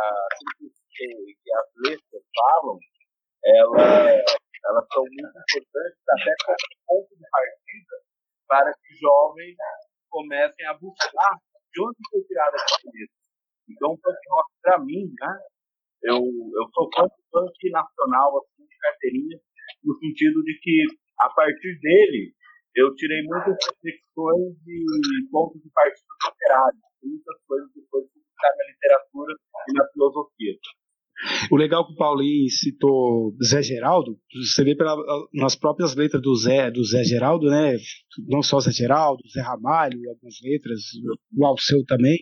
que as letras falam, ela, elas são muito importantes até como ponto de partida para que jovens comecem a buscar de onde foi tirada essa letra. Então, o punk rock, para mim, né? Eu, eu sou fã do punk nacional, assim, de carteirinha, no sentido de que, a partir dele, eu tirei muitas reflexões e pontos de partida literários muitas coisas depois publicar na literatura e na filosofia. O legal que o Paulinho citou Zé Geraldo, você vê pela, nas próprias letras do Zé, do Zé Geraldo, né? Não só Zé Geraldo, Zé Ramalho, algumas letras, o Alceu também.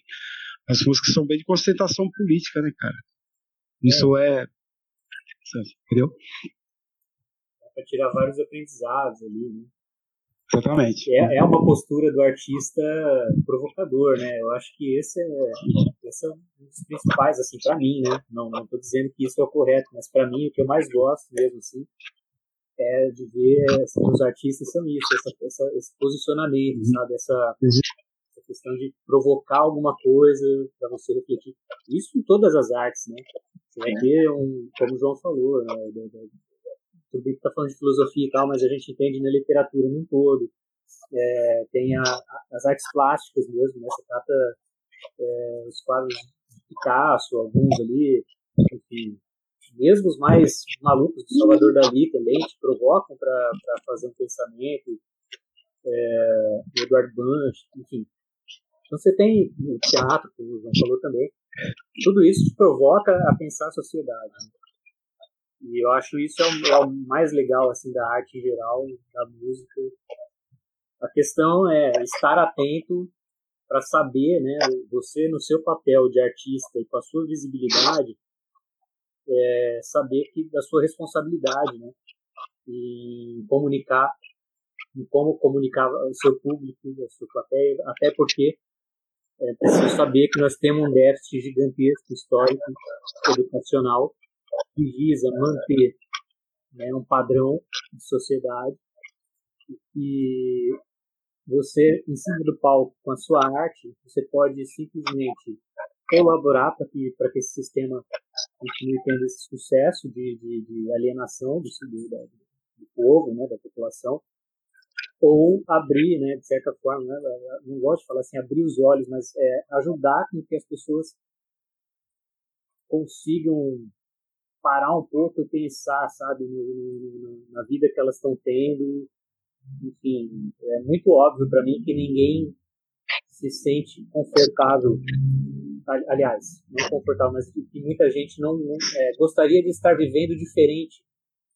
As músicas são bem de concentração política, né, cara? Isso é, é entendeu? Pra tirar vários aprendizados ali, né? Exatamente. É, é uma postura do artista provocador, né? Eu acho que esse é, esse é um dos principais, assim, para mim, né? Não, não tô dizendo que isso é o correto, mas para mim o que eu mais gosto mesmo, assim, é de ver assim, os artistas são isso, essa, essa, esse posicionamento, uhum. sabe? Essa, essa questão de provocar alguma coisa para você refletir. Isso em todas as artes, né? Você vai ter um, como o João falou, né? Tudo bem está falando de filosofia e tal, mas a gente entende na literatura num todo. É, tem a, as artes plásticas mesmo, né? Você trata é, os quadros de Picasso, alguns ali, enfim, mesmo os mais malucos do Salvador Dali também te provocam para fazer um pensamento, é, o Eduardo Banch, enfim. Então você tem o teatro, como o João falou também, tudo isso te provoca a pensar a sociedade. Né? E eu acho isso é o, é o, mais legal assim da arte em geral, da música. A questão é estar atento para saber, né, você no seu papel de artista e com a sua visibilidade, é, saber que da sua responsabilidade, né, e comunicar, e como comunicar o seu público, a sua plateia, até porque é preciso saber que nós temos um déficit gigantesco histórico educacional que visa manter né, um padrão de sociedade. E você, em cima do palco, com a sua arte, você pode simplesmente colaborar para que, para que esse sistema continue tendo esse sucesso de, de, de alienação do, do, do, povo, né, da população, ou abrir, né, de certa forma, né, não gosto de falar assim, abrir os olhos, mas é, ajudar com que as pessoas consigam parar um pouco e pensar, sabe, no, no, na vida que elas estão tendo. Enfim, é muito óbvio para mim que ninguém se sente confortável. Aliás, não confortável, mas que muita gente não, não é, gostaria de estar vivendo diferente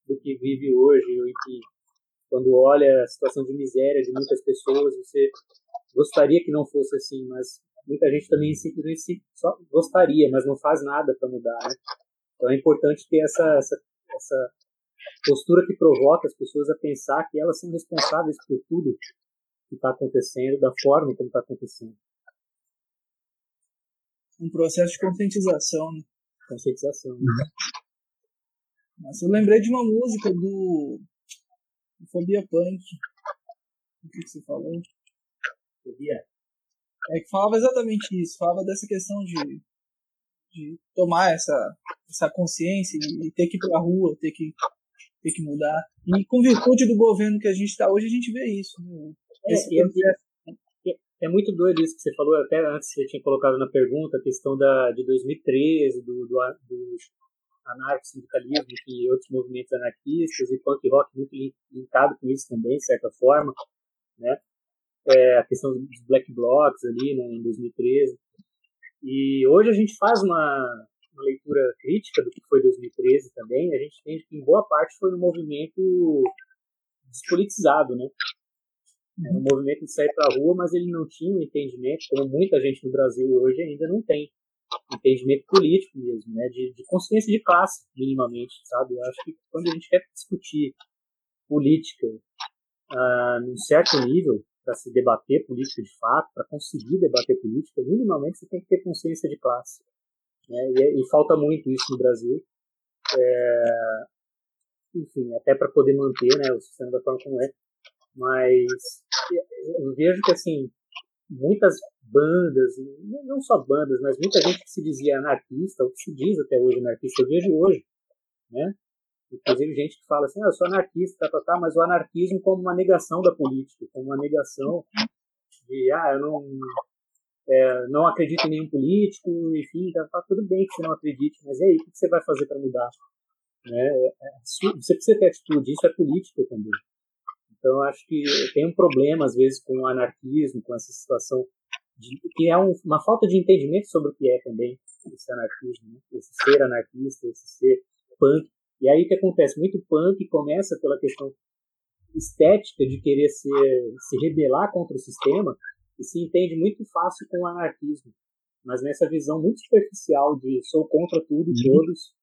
do que vive hoje. Que, quando olha a situação de miséria de muitas pessoas, você gostaria que não fosse assim, mas muita gente também simplesmente só gostaria, mas não faz nada para mudar. Né? Então é importante ter essa, essa, essa postura que provoca as pessoas a pensar que elas são responsáveis por tudo que está acontecendo, da forma como está acontecendo. Um processo de conscientização, né? Conscientização. Né? Mas eu lembrei de uma música do, do Fobia Punk. O que, que você falou? Fobia? É que falava exatamente isso, falava dessa questão de de tomar essa, essa consciência e ter que ir pra rua, ter que, ter que mudar. E com virtude do governo que a gente está hoje, a gente vê isso. Né? É, é, é, muito doido isso que você falou, até antes você tinha colocado na pergunta, a questão da, de 2013, do, do, do anarco-sindicalismo e outros movimentos anarquistas, e punk rock muito linkado com isso também, de certa forma, né? É, a questão dos black blocs ali, né, em 2013. E hoje a gente faz uma, uma leitura crítica do que foi 2013 também. A gente entende que, em boa parte, foi um movimento despolitizado, né? Era um movimento de sair para a rua, mas ele não tinha um entendimento, como muita gente no Brasil hoje ainda não tem, entendimento político mesmo, né? De, de consciência de classe, minimamente, sabe? Eu acho que quando a gente quer discutir política uh, num certo nível, para se debater política de fato, para conseguir debater política, minimamente você tem que ter consciência de classe. Né? E, e falta muito isso no Brasil. É, enfim, até para poder manter né, o sistema da forma como é. Mas eu vejo que, assim, muitas bandas, não só bandas, mas muita gente que se dizia anarquista, ou que se diz até hoje anarquista, eu vejo hoje, né? Inclusive gente que fala assim, ah, eu sou anarquista, tá, tá, tá, mas o anarquismo como uma negação da política, como uma negação de, ah, eu não, é, não acredito em nenhum político, enfim, tá, tá, tudo bem que você não acredite, mas e aí, o que você vai fazer para mudar? Né? É, é, você precisa ter atitude, isso é política também. Então, eu acho que tem um problema, às vezes, com o anarquismo, com essa situação de, que é um, uma falta de entendimento sobre o que é também esse anarquismo, né? esse ser anarquista, esse ser punk. E aí o que acontece? Muito punk começa pela questão estética de querer ser, se rebelar contra o sistema e se entende muito fácil com o anarquismo. Mas nessa visão muito superficial de sou contra tudo e uhum. todos,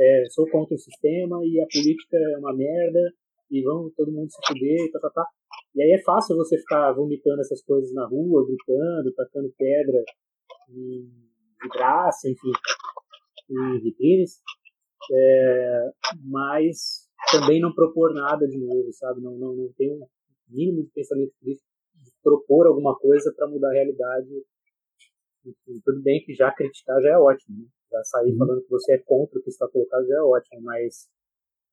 é, sou contra o sistema e a política é uma merda e vamos todo mundo se fuder, tá, tá, tá. E aí é fácil você ficar vomitando essas coisas na rua, gritando, tacando pedra em vidraça, enfim, em vitrines, é, mas também não propor nada de novo, sabe? Não, não, não tem um mínimo de pensamento crítico de propor alguma coisa para mudar a realidade. Enfim, tudo bem que já criticar já é ótimo, né? Já sair uhum. falando que você é contra o que está colocado já é ótimo, mas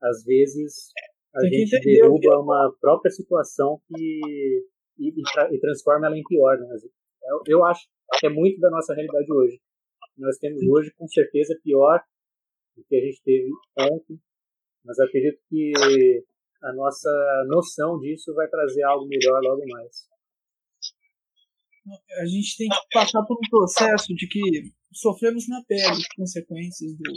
às vezes a tem gente derruba uma própria situação que e, e, e, transforma ela em pior, né? Eu, eu acho que é muito da nossa realidade hoje. Nós temos hoje, com certeza, pior do que a gente teve ontem, mas acredito que a nossa noção disso vai trazer algo melhor logo mais. A gente tem que passar por um processo de que sofremos na pele as consequências do,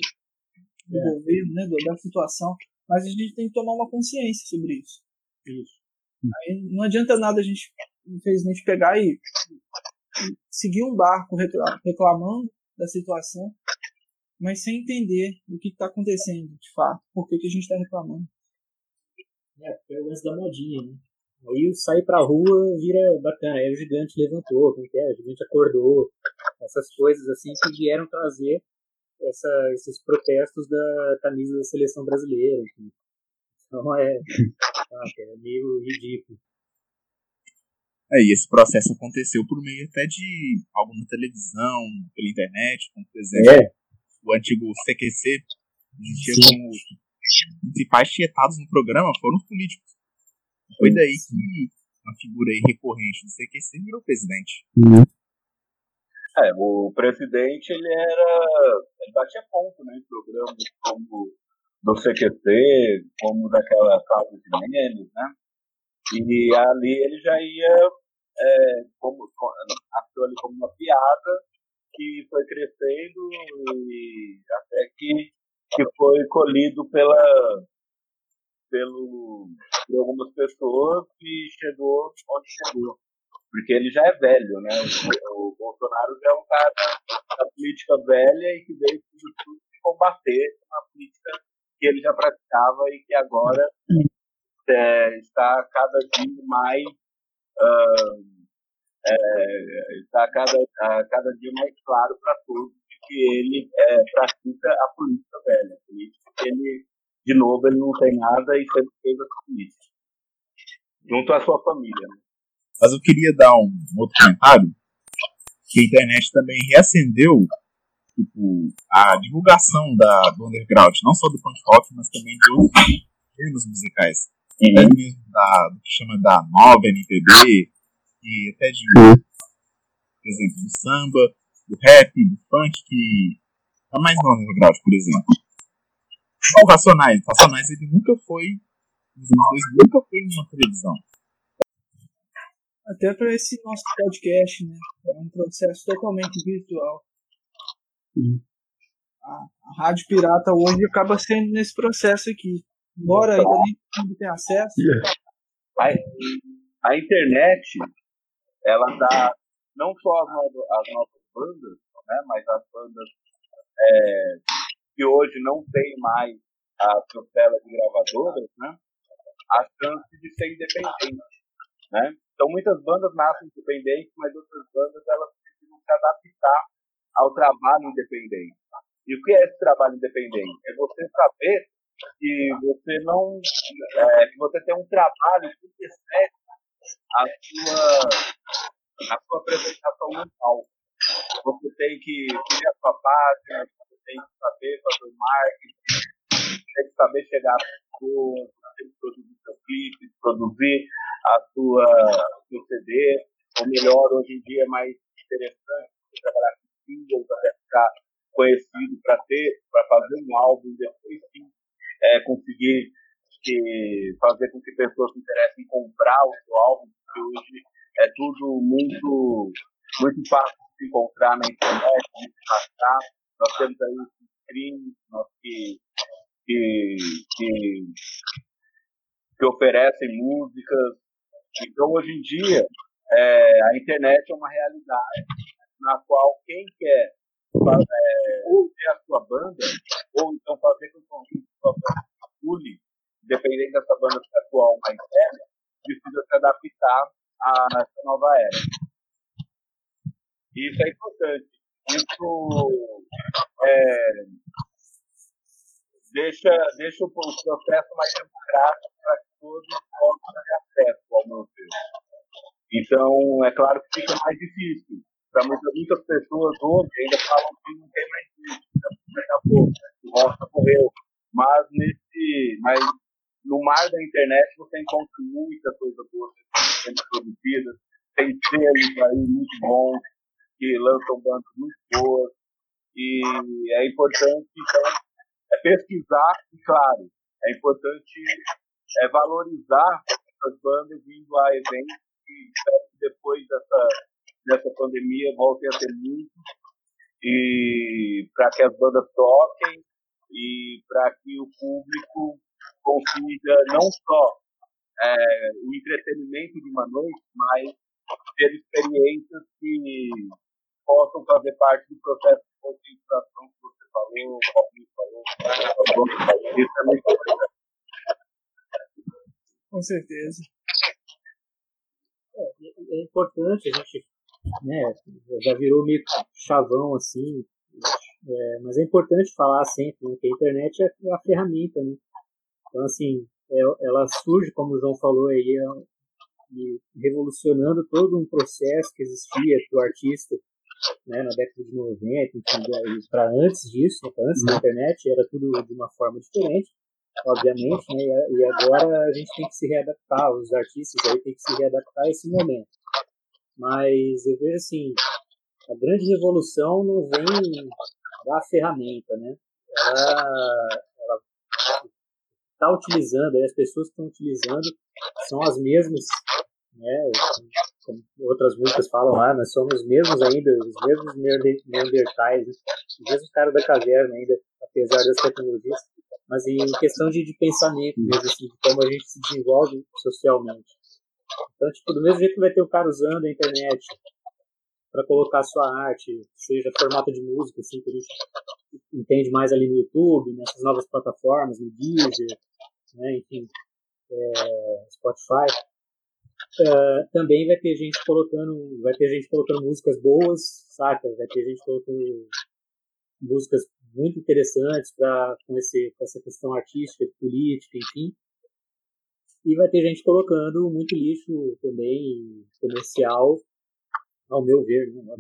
do é. governo, né, da situação, mas a gente tem que tomar uma consciência sobre isso. isso. Aí não adianta nada a gente, infelizmente, pegar e, e seguir um barco reclamando da situação mas sem entender o que está acontecendo, de fato, por que, que a gente está reclamando. É, é o lance da modinha, né? Aí sair pra rua vira bacana, aí o gigante levantou, como que é? O gigante acordou, essas coisas assim que vieram trazer essa, esses protestos da camisa da seleção brasileira, enfim. Então é, é meio ridículo. É, e esse processo aconteceu por meio até de algo na televisão, pela internet, como por exemplo, é o antigo CQC, existia como os principais tietados no programa foram os políticos. Foi daí que uma figura aí recorrente do CQC virou presidente. Uhum. É, o presidente, ele era. Ele batia ponto, né, em programas como do CQC, como daquela fase de Menes, né? E ali ele já ia, é, como, achou ali como uma piada, que foi crescendo e até que, que foi colhido pela, pelo, por algumas pessoas e chegou onde chegou. Porque ele já é velho, né? O Bolsonaro já é um cara da política velha e que veio tudo combater uma política que ele já praticava e que agora é, está cada dia mais uh, é, está cada, cada dia mais claro para todos que ele é, pratica a política velha. A política que ele, de novo, ele não tem nada e sempre fez a política. Junto à sua família. Né? Mas eu queria dar um, um outro comentário, que a internet também reacendeu tipo, a divulgação da, do underground, não só do punk rock, mas também de outros gêneros musicais. Uhum. Até mesmo da, do que chama da nova MPB, e até de, por exemplo, do samba, do rap, do funk, que tá mais no underground, por exemplo. O Racionais, o Racionais ele nunca foi, nos anos 2000, nunca foi numa televisão. Até para esse nosso podcast, né? É um processo totalmente virtual. A, a Rádio Pirata hoje acaba sendo nesse processo aqui. Embora ainda nem todo mundo tenha acesso. A, a internet ela dá não só as novas, as novas bandas, né, mas as bandas é, que hoje não tem mais a tutela de gravadoras, né, a chance de ser independente. Né? Então muitas bandas nascem independentes, mas outras bandas elas precisam se adaptar ao trabalho independente. E o que é esse trabalho independente? É você saber que você não é, que você tem um trabalho que a sua, a sua apresentação mental. Você tem que criar a sua página, você tem que saber fazer o marketing, tem que saber chegar às pessoas, tem que produzir seu clipe, produzir a sua, seu CD. Ou melhor, hoje em dia é mais interessante você trabalhar com singles até ficar conhecido para ter, para fazer um álbum depois sim é, conseguir que fazer com que pessoas se interessem em comprar o seu álbum, porque hoje é tudo muito muito fácil de se encontrar na internet, se passar. Nós temos aí os streams que, que, que, que oferecem músicas. Então, hoje em dia, é, a internet é uma realidade na qual quem quer é, ter a sua banda, ou então fazer com que a sua banda circule, dependendo dessa banda atual mais velha, precisa se adaptar a essa nova era. Isso é importante. Isso é, deixa, deixa o processo mais democrático para que todos possam ter acesso ao meu Então, é claro que fica mais difícil para muitas, muitas pessoas hoje ainda falam que não tem mais isso, acabou, o roça morreu. Mas nesse, mas no mar da internet você encontra muita coisa boa sendo produzida, tem selos aí muito bons que lançam bandas muito boas. E é importante é pesquisar e claro é importante é valorizar essas bandas vindo a eventos e espero que depois dessa dessa pandemia voltem a ter muito e para que as bandas toquem e para que o público consiga não só é, o entretenimento de uma noite, mas ter experiências que possam fazer parte do processo de conscientização que você falou, o Robinho falou, isso é muito. Com certeza. É, é importante a gente né, já virou meio chavão assim, é, mas é importante falar sempre né, que a internet é, é a ferramenta, né? Então, assim, é, ela surge, como o João falou aí, é, revolucionando todo um processo que existia para o artista né, na década de 90, para antes disso, né, antes da internet, era tudo de uma forma diferente, obviamente, né, e agora a gente tem que se readaptar, os artistas aí têm que se readaptar a esse momento. Mas eu vejo assim, a grande revolução não vem da ferramenta, né? Ela está utilizando, as pessoas que estão utilizando são as mesmas, né? Como outras músicas falam lá, nós somos os mesmos ainda, os mesmos neandertais, né? os mesmos caras da caverna ainda, apesar das tecnologias, mas em questão de, de pensamento mesmo, assim, de como a gente se desenvolve socialmente. Então, tipo, do mesmo jeito que vai ter o cara usando a internet para colocar sua arte, seja formato de música, assim, que a gente entende mais ali no YouTube, nessas novas plataformas, no Deezer, né, enfim, é, Spotify, é, também vai ter gente colocando, vai ter gente colocando músicas boas, saca? Vai ter gente colocando músicas muito interessantes para com, com essa questão artística, política, enfim. E vai ter gente colocando muito lixo também comercial, ao meu ver, né?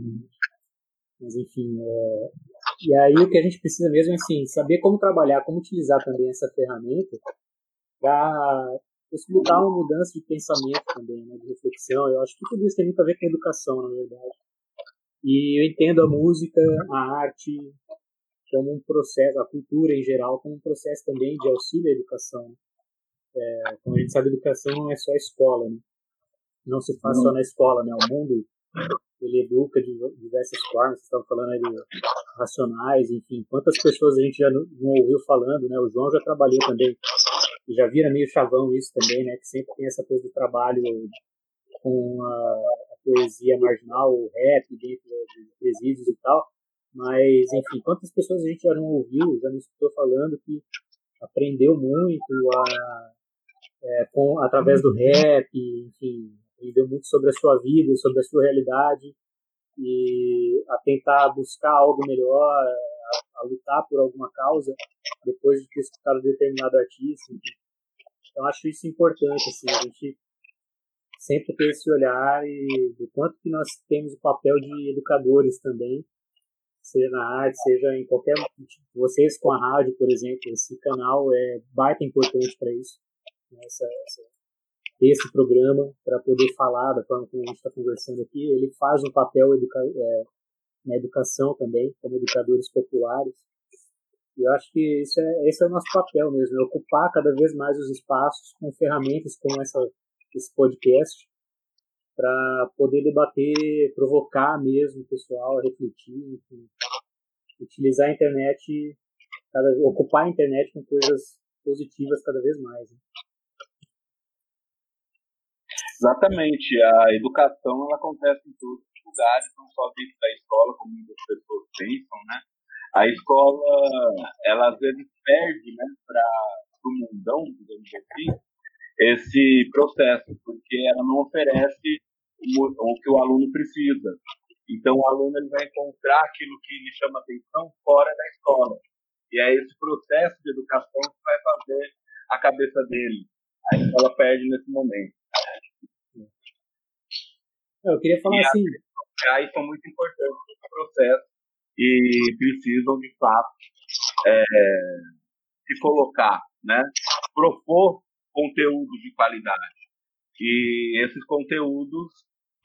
Mas enfim, é... e aí o que a gente precisa mesmo é assim, saber como trabalhar, como utilizar também essa ferramenta para possibilitar uma mudança de pensamento também, né? de reflexão. Eu acho que tudo isso tem muito a ver com a educação, na verdade. E eu entendo a música, a arte, como um processo, a cultura em geral, como um processo também de auxílio à educação. É, como a gente sabe, educação não é só a escola, né? Não se faz só na escola, né? O mundo, ele educa de diversas formas. Vocês estavam falando aí de racionais, enfim. Quantas pessoas a gente já não, não ouviu falando, né? O João já trabalhou também. E já vira meio chavão isso também, né? Que sempre tem essa coisa do trabalho com a, a poesia marginal, o rap dentro dos presídios e tal. Mas, enfim, quantas pessoas a gente já não ouviu, já não escutou falando que aprendeu muito a é, com, através do rap, enfim, aprendeu muito sobre a sua vida, sobre a sua realidade e a tentar buscar algo melhor, a, a lutar por alguma causa depois de ter escutado determinado artista. Então acho isso importante, assim, a gente sempre ter esse olhar e do quanto que nós temos o papel de educadores também, seja na arte, seja em qualquer vocês com a rádio, por exemplo, esse canal é baita importante para isso essa, essa, esse programa para poder falar da forma como a gente está conversando aqui. Ele faz um papel educa é, na educação também, como educadores populares. E eu acho que isso é, esse é o nosso papel mesmo, é ocupar cada vez mais os espaços com ferramentas como essa, esse podcast, para poder debater, provocar mesmo o pessoal refletir, enfim, utilizar a internet, cada, ocupar a internet com coisas positivas cada vez mais. Né? Exatamente. A educação ela acontece em todos lugares, não só dentro da escola, como muitas pessoas pensam, né? A escola, ela às vezes perde, né, para o mundão, digamos assim, esse processo, porque ela não oferece o, que o aluno precisa. Então, o aluno ele vai encontrar aquilo que lhe chama atenção fora da escola. E é esse processo de educação que vai fazer a cabeça dele. A escola perde nesse momento. Eu queria falar e assim. As são muito importantes nesse processo e precisam, de fato, é, se colocar, né? propor conteúdos de qualidade. E esses conteúdos,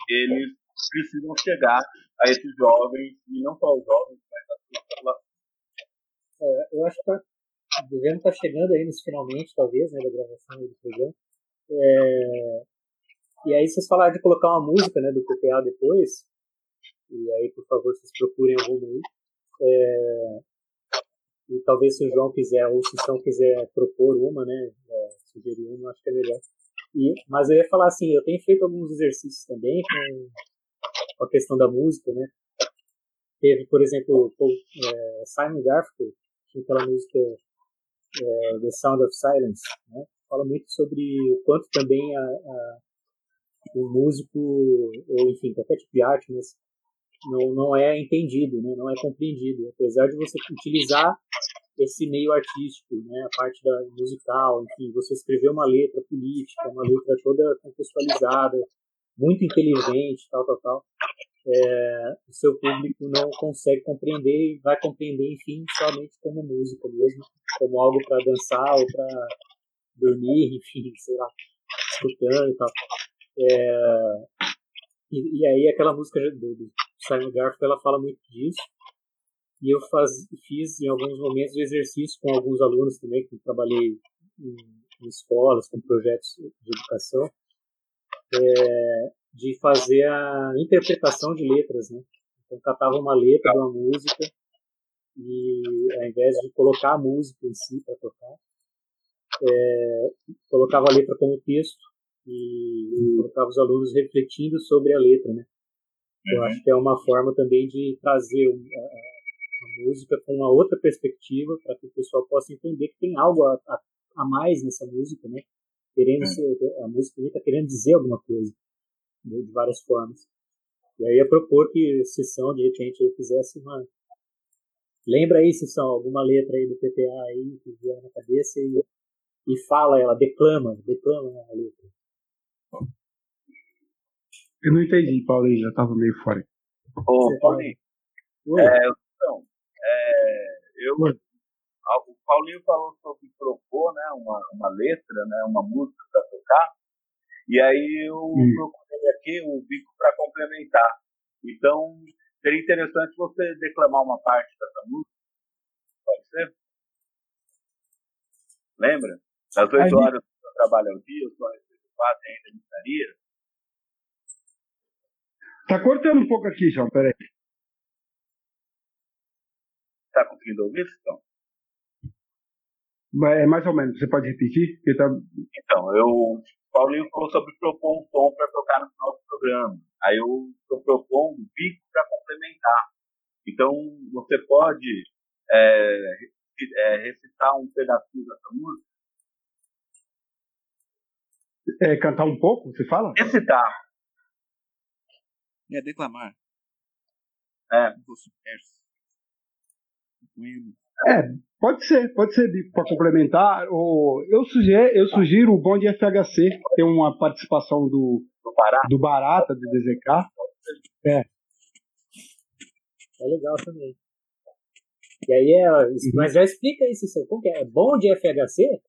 eles precisam chegar a esses jovens, e não só os jovens, mas a população. É, eu acho que tá, devemos estar tá chegando aí nos finalmente, talvez, né, da gravação do programa. É, e aí vocês falaram de colocar uma música né, do PPA depois. E aí, por favor, vocês procurem alguma aí. É, e talvez se o João quiser, ou se o João quiser propor uma, né? É, sugerir uma, acho que é melhor. E, mas eu ia falar assim, eu tenho feito alguns exercícios também com, com a questão da música, né? Teve, por exemplo, o, é, Simon Garfunkel, tinha aquela música é, The Sound of Silence, né? Fala muito sobre o quanto também a, a o músico, ou enfim, qualquer tipo de arte, mas não, não é entendido, né? não é compreendido. Apesar de você utilizar esse meio artístico, né? a parte da musical, enfim, você escrever uma letra política, uma letra toda contextualizada, muito inteligente, tal, tal, tal, é, o seu público não consegue compreender e vai compreender, enfim, somente como música mesmo, como algo para dançar ou para dormir, enfim, sei lá, escutando e tal. É, e, e, aí aquela música do, do Simon Garfunkel, ela fala muito disso. E eu faz, fiz em alguns momentos exercício com alguns alunos também, que trabalhei em, em escolas, com projetos de educação, é, de fazer a interpretação de letras, né? Então catava uma letra de uma música e ao invés de colocar a música em si para tocar, é, colocava a letra como texto e colocava os alunos refletindo sobre a letra, né? Eu uhum. acho que é uma forma também de trazer a, a música com uma outra perspectiva para que o pessoal possa entender que tem algo a, a, a mais nessa música, né? Querendo uhum. ser, a música está querendo dizer alguma coisa de, de várias formas. E aí ia propor que a sessão de repente eu fizesse uma lembra aí sessão alguma letra aí do PPA aí que vier na cabeça e, e fala ela declama declama a letra eu não entendi, Paulinho, já estava meio fora. Ô, Paulinho, é, então, é, eu, o Paulinho falou sobre propor né, uma, uma letra, né, uma música para tocar, e aí eu hum. procurei aqui o bico para complementar. Então, seria interessante você declamar uma parte dessa música. Pode ser? Lembra? Das oito horas que eu trabalho ao dia, eu só recebo quatro ainda me estaria. Tá cortando um pouco aqui, João, peraí. Tá conseguindo ouvir, então? É mais ou menos, você pode repetir? Tá... Então, eu. Paulinho falou sobre propor um tom para tocar no final do programa. Aí eu estou propondo um pico para complementar. Então, você pode é, é, recitar um pedacinho dessa música? É, cantar um pouco, você fala? Recitar. É declamar. É. É, pode ser, pode ser para complementar. Ou eu sugiro, eu sugiro o bom de FHC, tem uma participação do do Barata, do, Barata, do DZK. É. É legal também. E aí é, mas já explica isso, como que é? é bom de FHC?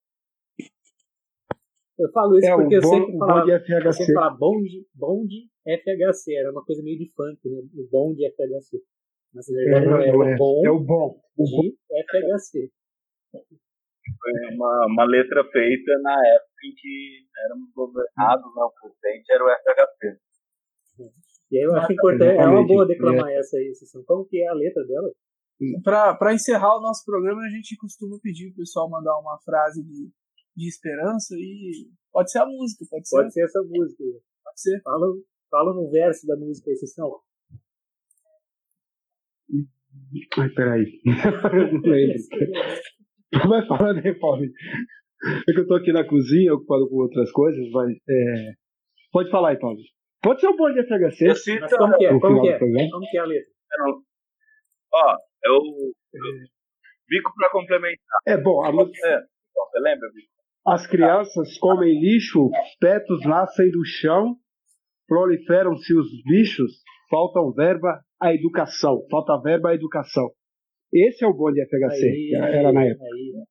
Eu falo isso é, porque eu sei que falar, bonde FHC. Você fala bonde, bonde FHC, era uma coisa meio de funk, né? O bonde FHC. Mas na verdade é, não é, é, o bom é o bom de FHC. Foi uma, uma letra feita na época em que éramos governados, não, o presidente era o FHC. E aí eu acho importante, é uma boa declamar essa aí, Cissão. Como que é a letra dela? Para encerrar o nosso programa, a gente costuma pedir o pessoal mandar uma frase de, de esperança e pode ser a música, pode ser. Pode ser essa música. Pode ser. Fala, fala no verso da música Cissão. Ai, peraí. Não lembro. Vai falando aí, Paulinho. É que eu tô aqui na cozinha, ocupado com outras coisas, mas. É... Pode falar aí, Paulo. Pode ser um bom de FHC. Eu cito, Mas como que é? Como que é? Como que é a letra? ó, eu, eu bico pra complementar. É bom, a música. Você, você lembra, Bico? As crianças comem lixo, fetos nascem do chão, proliferam-se os bichos, faltam verba à educação. Falta verba à educação. Esse é o bom de FHC, Aí, era, aí, na época. aí.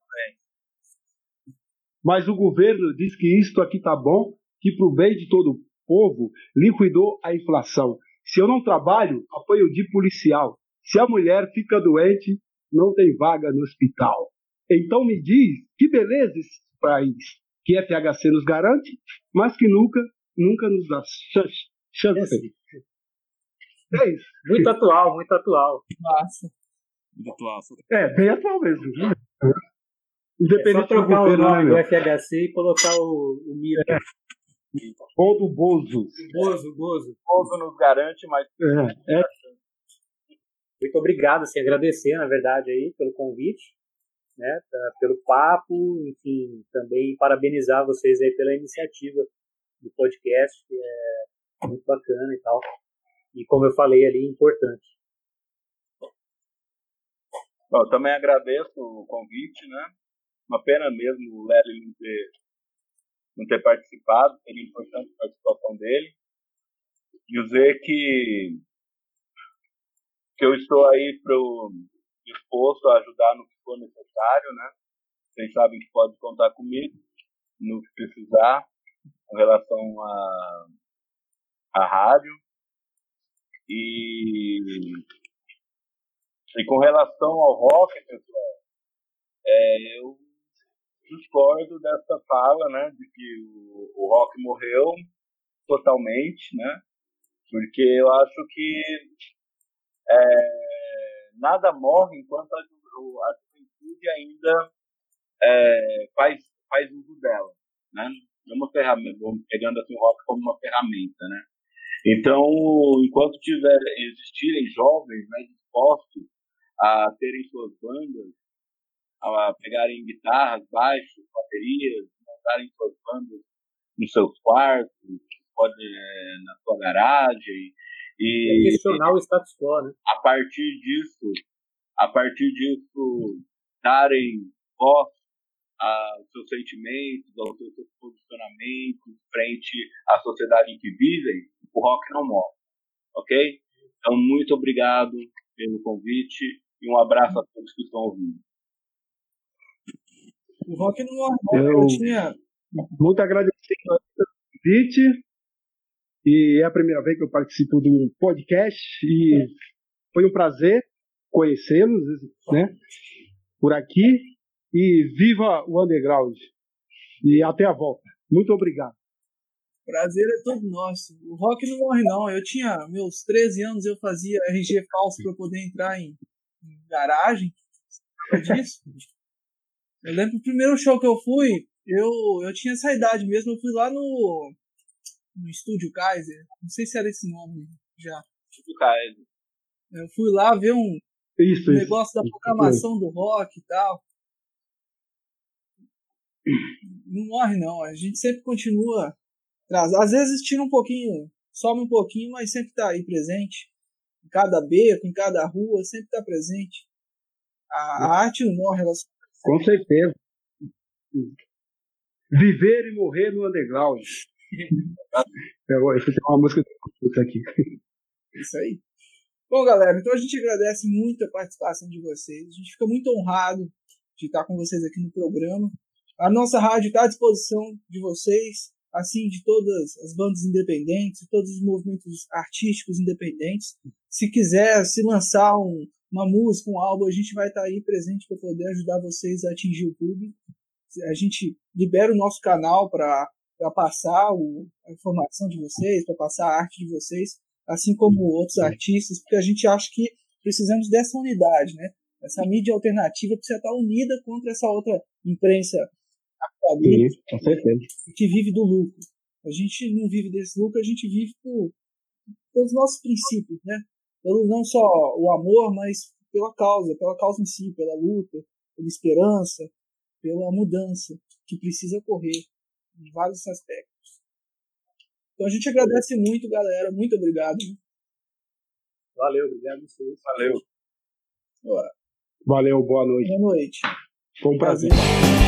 Mas o governo diz que isto aqui tá bom, que pro bem de todo o povo liquidou a inflação. Se eu não trabalho, apoio de policial. Se a mulher fica doente, não tem vaga no hospital. Então me diz que beleza esse país que FHC nos garante, mas que nunca, nunca nos dá chance. É isso. Muito atual, muito atual. Massa. Virtual. É, bem atual mesmo. né? É só Independente do trocar o governo, né, do meu? FHC e colocar o, o Miro. Ou do Bozo. Bozo, Bozo. O povo nos garante, mas É, é Muito obrigado, assim, agradecer, na verdade, aí, pelo convite, né, pelo papo, enfim, também parabenizar vocês aí pela iniciativa do podcast, que é muito bacana e tal. E como eu falei ali, importante. Bom, eu também agradeço o convite, né? Uma pena mesmo o Larry não ter, não ter participado, seria importante a participação dele. Dizer que, que eu estou aí pro, disposto a ajudar no que for necessário, né? Vocês sabem que pode contar comigo no que precisar com relação à à rádio. E e com relação ao rock, pessoal, é, eu discordo dessa fala, né, de que o, o rock morreu totalmente, né, porque eu acho que é, nada morre enquanto a, a juventude ainda é, faz, faz uso dela, né, é uma ferramenta, vamos pegando assim o rock como uma ferramenta, né. Então, enquanto tiver existirem jovens né, dispostos a terem suas bandas, a pegarem guitarras, baixos, baterias, montarem suas bandas nos seus quartos, pode é, na sua garagem É e questionar o status quo, né? a partir disso, a partir disso darem voz aos seus sentimentos, aos seus posicionamentos frente à sociedade em que vivem, o rock não morre, ok? Então muito obrigado pelo convite e um abraço a todos que estão ouvindo. O rock não morre. Eu, Eu- tinha. muito agradecido pelo convite. E é a primeira vez que eu participo de um podcast e foi um prazer conhecê-los, né? Por aqui. E viva o underground. E até a volta. Muito obrigado. Prazer é todo nosso. O rock não morre, não. Eu tinha meus 13 anos, eu fazia RG falso para poder entrar em, em garagem. Disso? Eu lembro o primeiro show que eu fui, eu, eu tinha essa idade mesmo. Eu fui lá no, no Estúdio Kaiser. Não sei se era esse nome já. Tipo, Caio, Eu fui lá ver um Isso, isso. negócio da programação do rock e tal. Não morre, não. A gente sempre continua. atrás. Às vezes tira um pouquinho, some um pouquinho, mas sempre tá aí presente. Em cada beco, em cada rua, sempre tá presente. A, a arte não morre, ela Com certeza. Viver e morrer no underground. Eu, isso tem uma música que aqui. Isso aí. Bom, galera, então a gente agradece muito a participação de vocês. A gente fica muito honrado de estar com vocês aqui no programa. A nossa rádio está à disposição de vocês, assim de todas as bandas independentes, todos os movimentos artísticos independentes. Se quiser se lançar um, uma música, um álbum, a gente vai estar tá aí presente para poder ajudar vocês a atingir o público. A gente libera o nosso canal para passar o, a informação de vocês, para passar a arte de vocês, assim como outros artistas, porque a gente acha que precisamos dessa unidade, né? Essa mídia alternativa precisa estar unida contra essa outra imprensa Sim, com certeza. que vive do lucro. A gente não vive desse lucro, a gente vive por, pelos nossos princípios, né? Pelo, não só o amor, mas pela causa, pela causa em si, pela luta, pela esperança, pela mudança que precisa ocorrer em vários aspectos. Então a gente agradece muito, galera. Muito obrigado. Valeu, obrigado. Valeu. Bora. Valeu, boa noite. Boa noite. Foi um prazer. prazer.